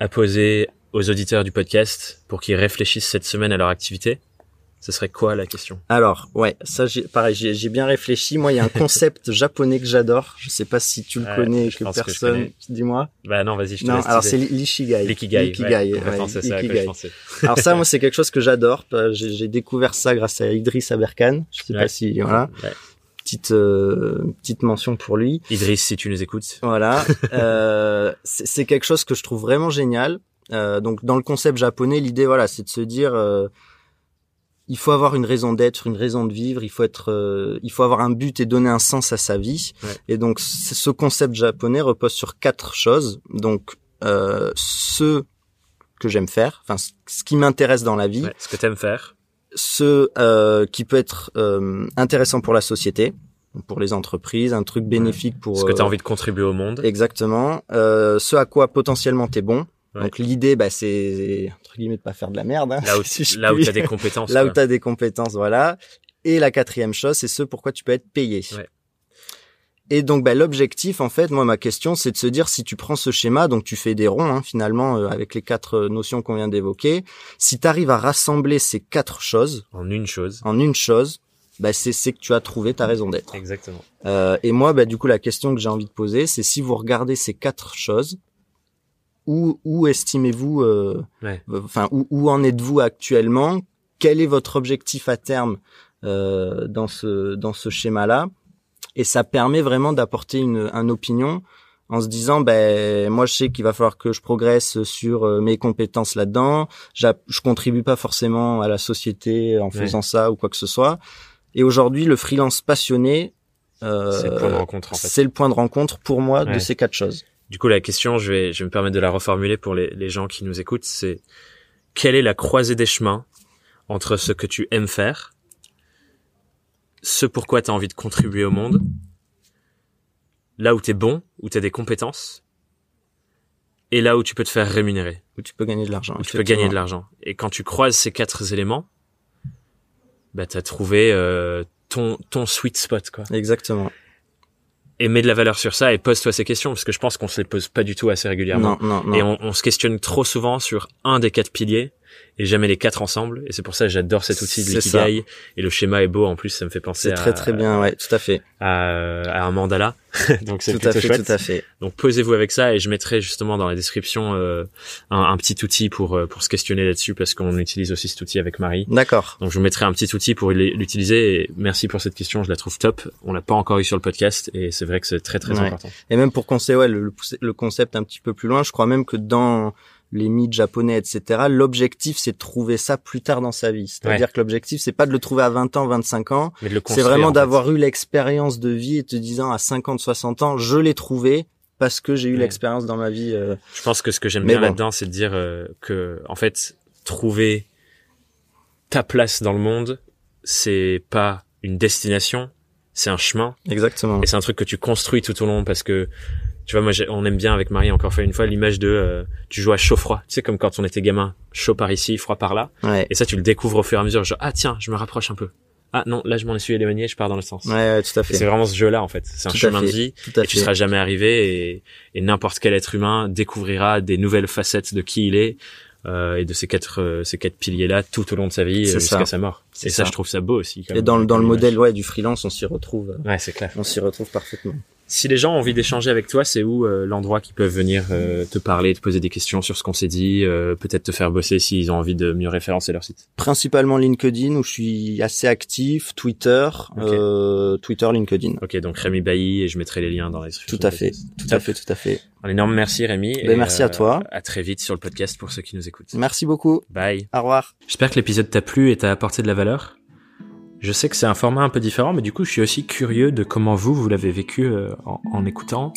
à poser aux auditeurs du podcast pour qu'ils réfléchissent cette semaine à leur activité, ce serait quoi la question? Alors, ouais, ça, j'ai, pareil, j'ai, bien réfléchi. Moi, il y a un concept japonais que j'adore. Je sais pas si tu le connais, que personne. Dis-moi. Bah non, vas-y, je te Non, alors c'est l'ikigai. L'ikigai. L'ikigai. alors ça, moi, c'est quelque chose que j'adore. J'ai, découvert ça grâce à Idriss Aberkan. Je sais pas si, voilà. Petite euh, petite mention pour lui. Idriss, si tu nous écoutes. Voilà. euh, c'est quelque chose que je trouve vraiment génial. Euh, donc dans le concept japonais, l'idée voilà, c'est de se dire euh, il faut avoir une raison d'être, une raison de vivre, il faut être, euh, il faut avoir un but et donner un sens à sa vie. Et donc ce concept japonais repose sur quatre choses. Donc euh, ce que j'aime faire, enfin ce qui m'intéresse dans la vie, ce que t'aimes faire, ce euh, qui peut être euh, intéressant pour la société, pour les entreprises, un truc bénéfique pour ce que tu as envie de contribuer au monde. Exactement. ce à quoi potentiellement t'es bon. Donc l'idée, bah, c'est entre guillemets de pas faire de la merde. Hein, là où, là où t'as des compétences. là où t'as des compétences, voilà. Et la quatrième chose, c'est ce pourquoi tu peux être payé. Ouais. Et donc bah, l'objectif, en fait, moi ma question, c'est de se dire si tu prends ce schéma, donc tu fais des ronds hein, finalement euh, avec les quatre euh, notions qu'on vient d'évoquer, si tu arrives à rassembler ces quatre choses en une chose, en une chose, bah, c'est c'est que tu as trouvé ta raison d'être. Exactement. Euh, et moi, bah, du coup, la question que j'ai envie de poser, c'est si vous regardez ces quatre choses, où, où estimez-vous, euh, enfin, où, où, en êtes-vous actuellement? Quel est votre objectif à terme euh, dans ce dans ce schéma-là? Et ça permet vraiment d'apporter une, une opinion en se disant ben moi je sais qu'il va falloir que je progresse sur euh, mes compétences là-dedans. Je contribue pas forcément à la société en faisant ça ou quoi que ce soit. Et aujourd'hui le freelance passionné euh, c'est le point de rencontre en fait. c'est le point de rencontre pour moi de ces quatre choses du coup, la question, je vais, je vais me permettre de la reformuler pour les, les gens qui nous écoutent, c'est quelle est la croisée des chemins entre ce que tu aimes faire, ce pourquoi tu as envie de contribuer au monde, là où tu es bon, où tu as des compétences, et là où tu peux te faire rémunérer. Où tu peux gagner de l'argent. tu peux gagner de l'argent. Et quand tu croises ces quatre éléments, bah, tu as trouvé euh, ton, ton sweet spot. quoi. Exactement et mets de la valeur sur ça et pose-toi ces questions parce que je pense qu'on se les pose pas du tout assez régulièrement. Non, non, non. Et on, on, se questionne trop souvent sur un des quatre piliers et jamais les quatre ensemble. Et c'est pour ça que j'adore cet outil de l'ikigai. Et le schéma est beau en plus, ça me fait penser à très très bien, ouais, tout à fait. À, un mandala. Donc c'est plutôt à fait, chouette. Tout à fait. Donc posez-vous avec ça et je mettrai justement dans la description euh, un, petit outil pour euh, pour se questionner là-dessus parce qu'on utilise aussi cet outil avec Marie. D'accord. Donc je vous mettrai un petit outil pour l'utiliser. Merci pour cette question, je la trouve top. On l'a pas encore eu sur le podcast et c'est vrai que c'est très très important. Et même pour conseiller ouais, le, le concept un petit peu plus loin, je crois même que dans les mythes japonais, etc. L'objectif, c'est de trouver ça plus tard dans sa vie. C'est-à-dire que l'objectif, c'est pas de le trouver à 20 ans, 25 ans. C'est vraiment d'avoir eu l'expérience de vie et te disant à 50, 60 ans, je l'ai trouvé parce que j'ai eu l'expérience dans ma vie. Euh. Je pense que ce que j'aime bien là-dedans, c'est de dire euh, que, en fait, trouver ta place dans le monde, c'est pas une destination, c'est un chemin. Exactement. Et c'est un truc que tu construis tout au long parce que tu vois, moi, on aime bien avec Marie encore fait une fois l'image de euh, tu joues à chaud froid. Tu sais comme quand on était gamin, chaud par ici, froid par là. Et ça, tu le découvres au fur et à mesure. Genre ah tiens, je me rapproche un peu. Ah non, là je m'en suis éloigné, je pars dans le sens. Ouais, tout à fait. C'est vraiment ce jeu-là en fait. C'est un chemin de vie et tu seras jamais arrivé et, et n'importe quel être humain découvrira des nouvelles facettes de qui il est euh, et de ces quatre euh, ces quatre piliers là tout au long de sa vie jusqu'à sa mort. Et ça. je trouve ça beau aussi. et dans, dans le modèle ouais du freelance, on s'y retrouve. Ouais, c'est clair. On s'y retrouve parfaitement. Si les gens ont envie d'échanger avec toi, c'est où euh, l'endroit qu'ils peuvent venir euh, te parler, te poser des questions sur ce qu'on s'est dit, euh, peut-être te faire bosser s'ils ont envie de mieux référencer leur site? Principalement LinkedIn où je suis assez actif, Twitter, Twitter, LinkedIn. Ok, donc Rémi Bailly et je mettrai les liens dans la description. Tout à fait, tout à fait, tout à fait. Un énorme merci Rémi. Ben, merci à toi. À très vite sur le podcast pour ceux qui nous écoutent. Merci beaucoup. Bye. Au revoir. J'espère que l'épisode t'a plu et t'a apporté de la valeur. Je sais que c'est un format un peu différent, mais du coup, je suis aussi curieux de comment vous, vous l'avez vécu euh, en, écoutant.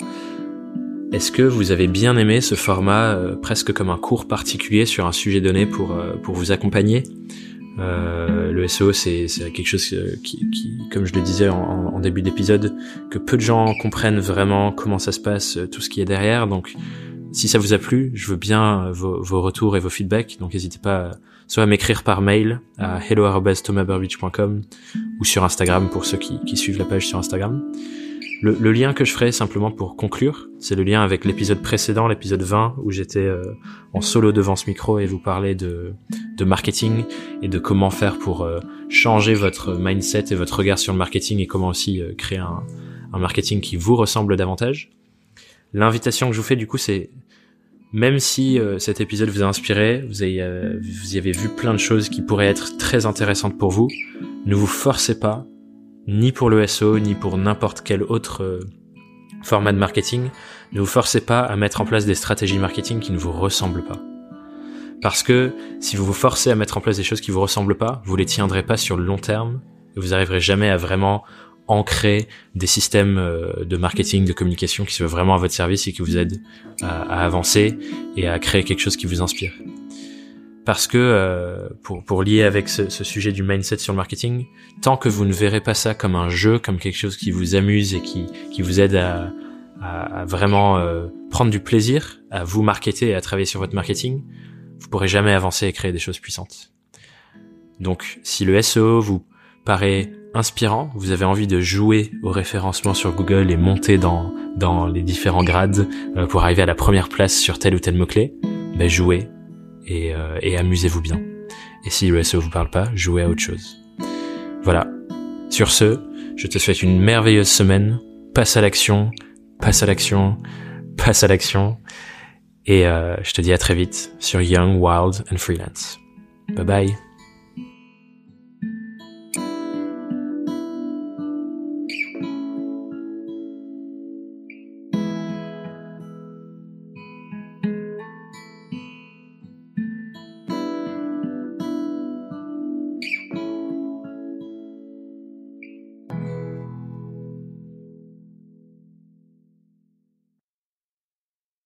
Est-ce que vous avez bien aimé ce format euh, presque comme un cours particulier sur un sujet donné pour, euh, pour vous accompagner? Le SEO, c'est quelque chose qui, qui, comme je le disais en, en début d'épisode, que peu de gens comprennent vraiment comment ça se passe, tout ce qui est derrière. Donc, si ça vous a plu, je veux bien vos, vos retours et vos feedbacks. Donc, n'hésitez pas soit m'écrire par mail à hello@thomasburbidge.com ou sur Instagram pour ceux qui, qui suivent la page sur Instagram. Le, le, lien que je ferai simplement pour conclure, c'est le lien avec l'épisode précédent, l'épisode 20, où j'étais euh, en solo devant ce micro et vous parlais de, de marketing et de comment faire pour euh, changer votre mindset et votre regard sur le marketing et comment aussi euh, créer un, un marketing qui vous ressemble davantage. L'invitation que je vous fais du coup, c'est même si euh, cet épisode vous a inspiré, vous, avez, euh, vous y avez vu plein de choses qui pourraient être très intéressantes pour vous, ne vous forcez pas, ni pour le SEO, ni pour n'importe quel autre euh, format de marketing, ne vous forcez pas à mettre en place des stratégies marketing qui ne vous ressemblent pas. Parce que si vous vous forcez à mettre en place des choses qui vous ressemblent pas, vous les tiendrez pas sur le long terme et vous arriverez jamais à vraiment ancrer des systèmes euh, de marketing, de communication qui soient vraiment à votre service et qui vous aident à, avancer et à créer quelque chose qui vous inspire. Parce que euh, pour, pour lier avec ce, sujet du mindset sur le marketing, tant que vous ne verrez pas ça comme un jeu, comme quelque chose qui vous amuse et qui, qui vous aide à, à, vraiment euh, prendre du plaisir, à vous marketer et à travailler sur votre marketing, vous pourrez jamais avancer et créer des choses puissantes. Donc si le SEO vous paraît inspirant, vous avez envie de jouer au référencement sur Google et monter dans, dans les différents grades euh, pour arriver à la première place sur tel ou tel mot-clé, ben jouez et, euh, et amusez-vous bien. Et si le SEO vous parle pas, jouez à autre chose. Voilà. Sur ce, je te souhaite une merveilleuse semaine. Passe à l'action, passe à l'action, passe à l'action. Et euh, je te dis à très vite sur Young, Wild and Freelance. Bye bye.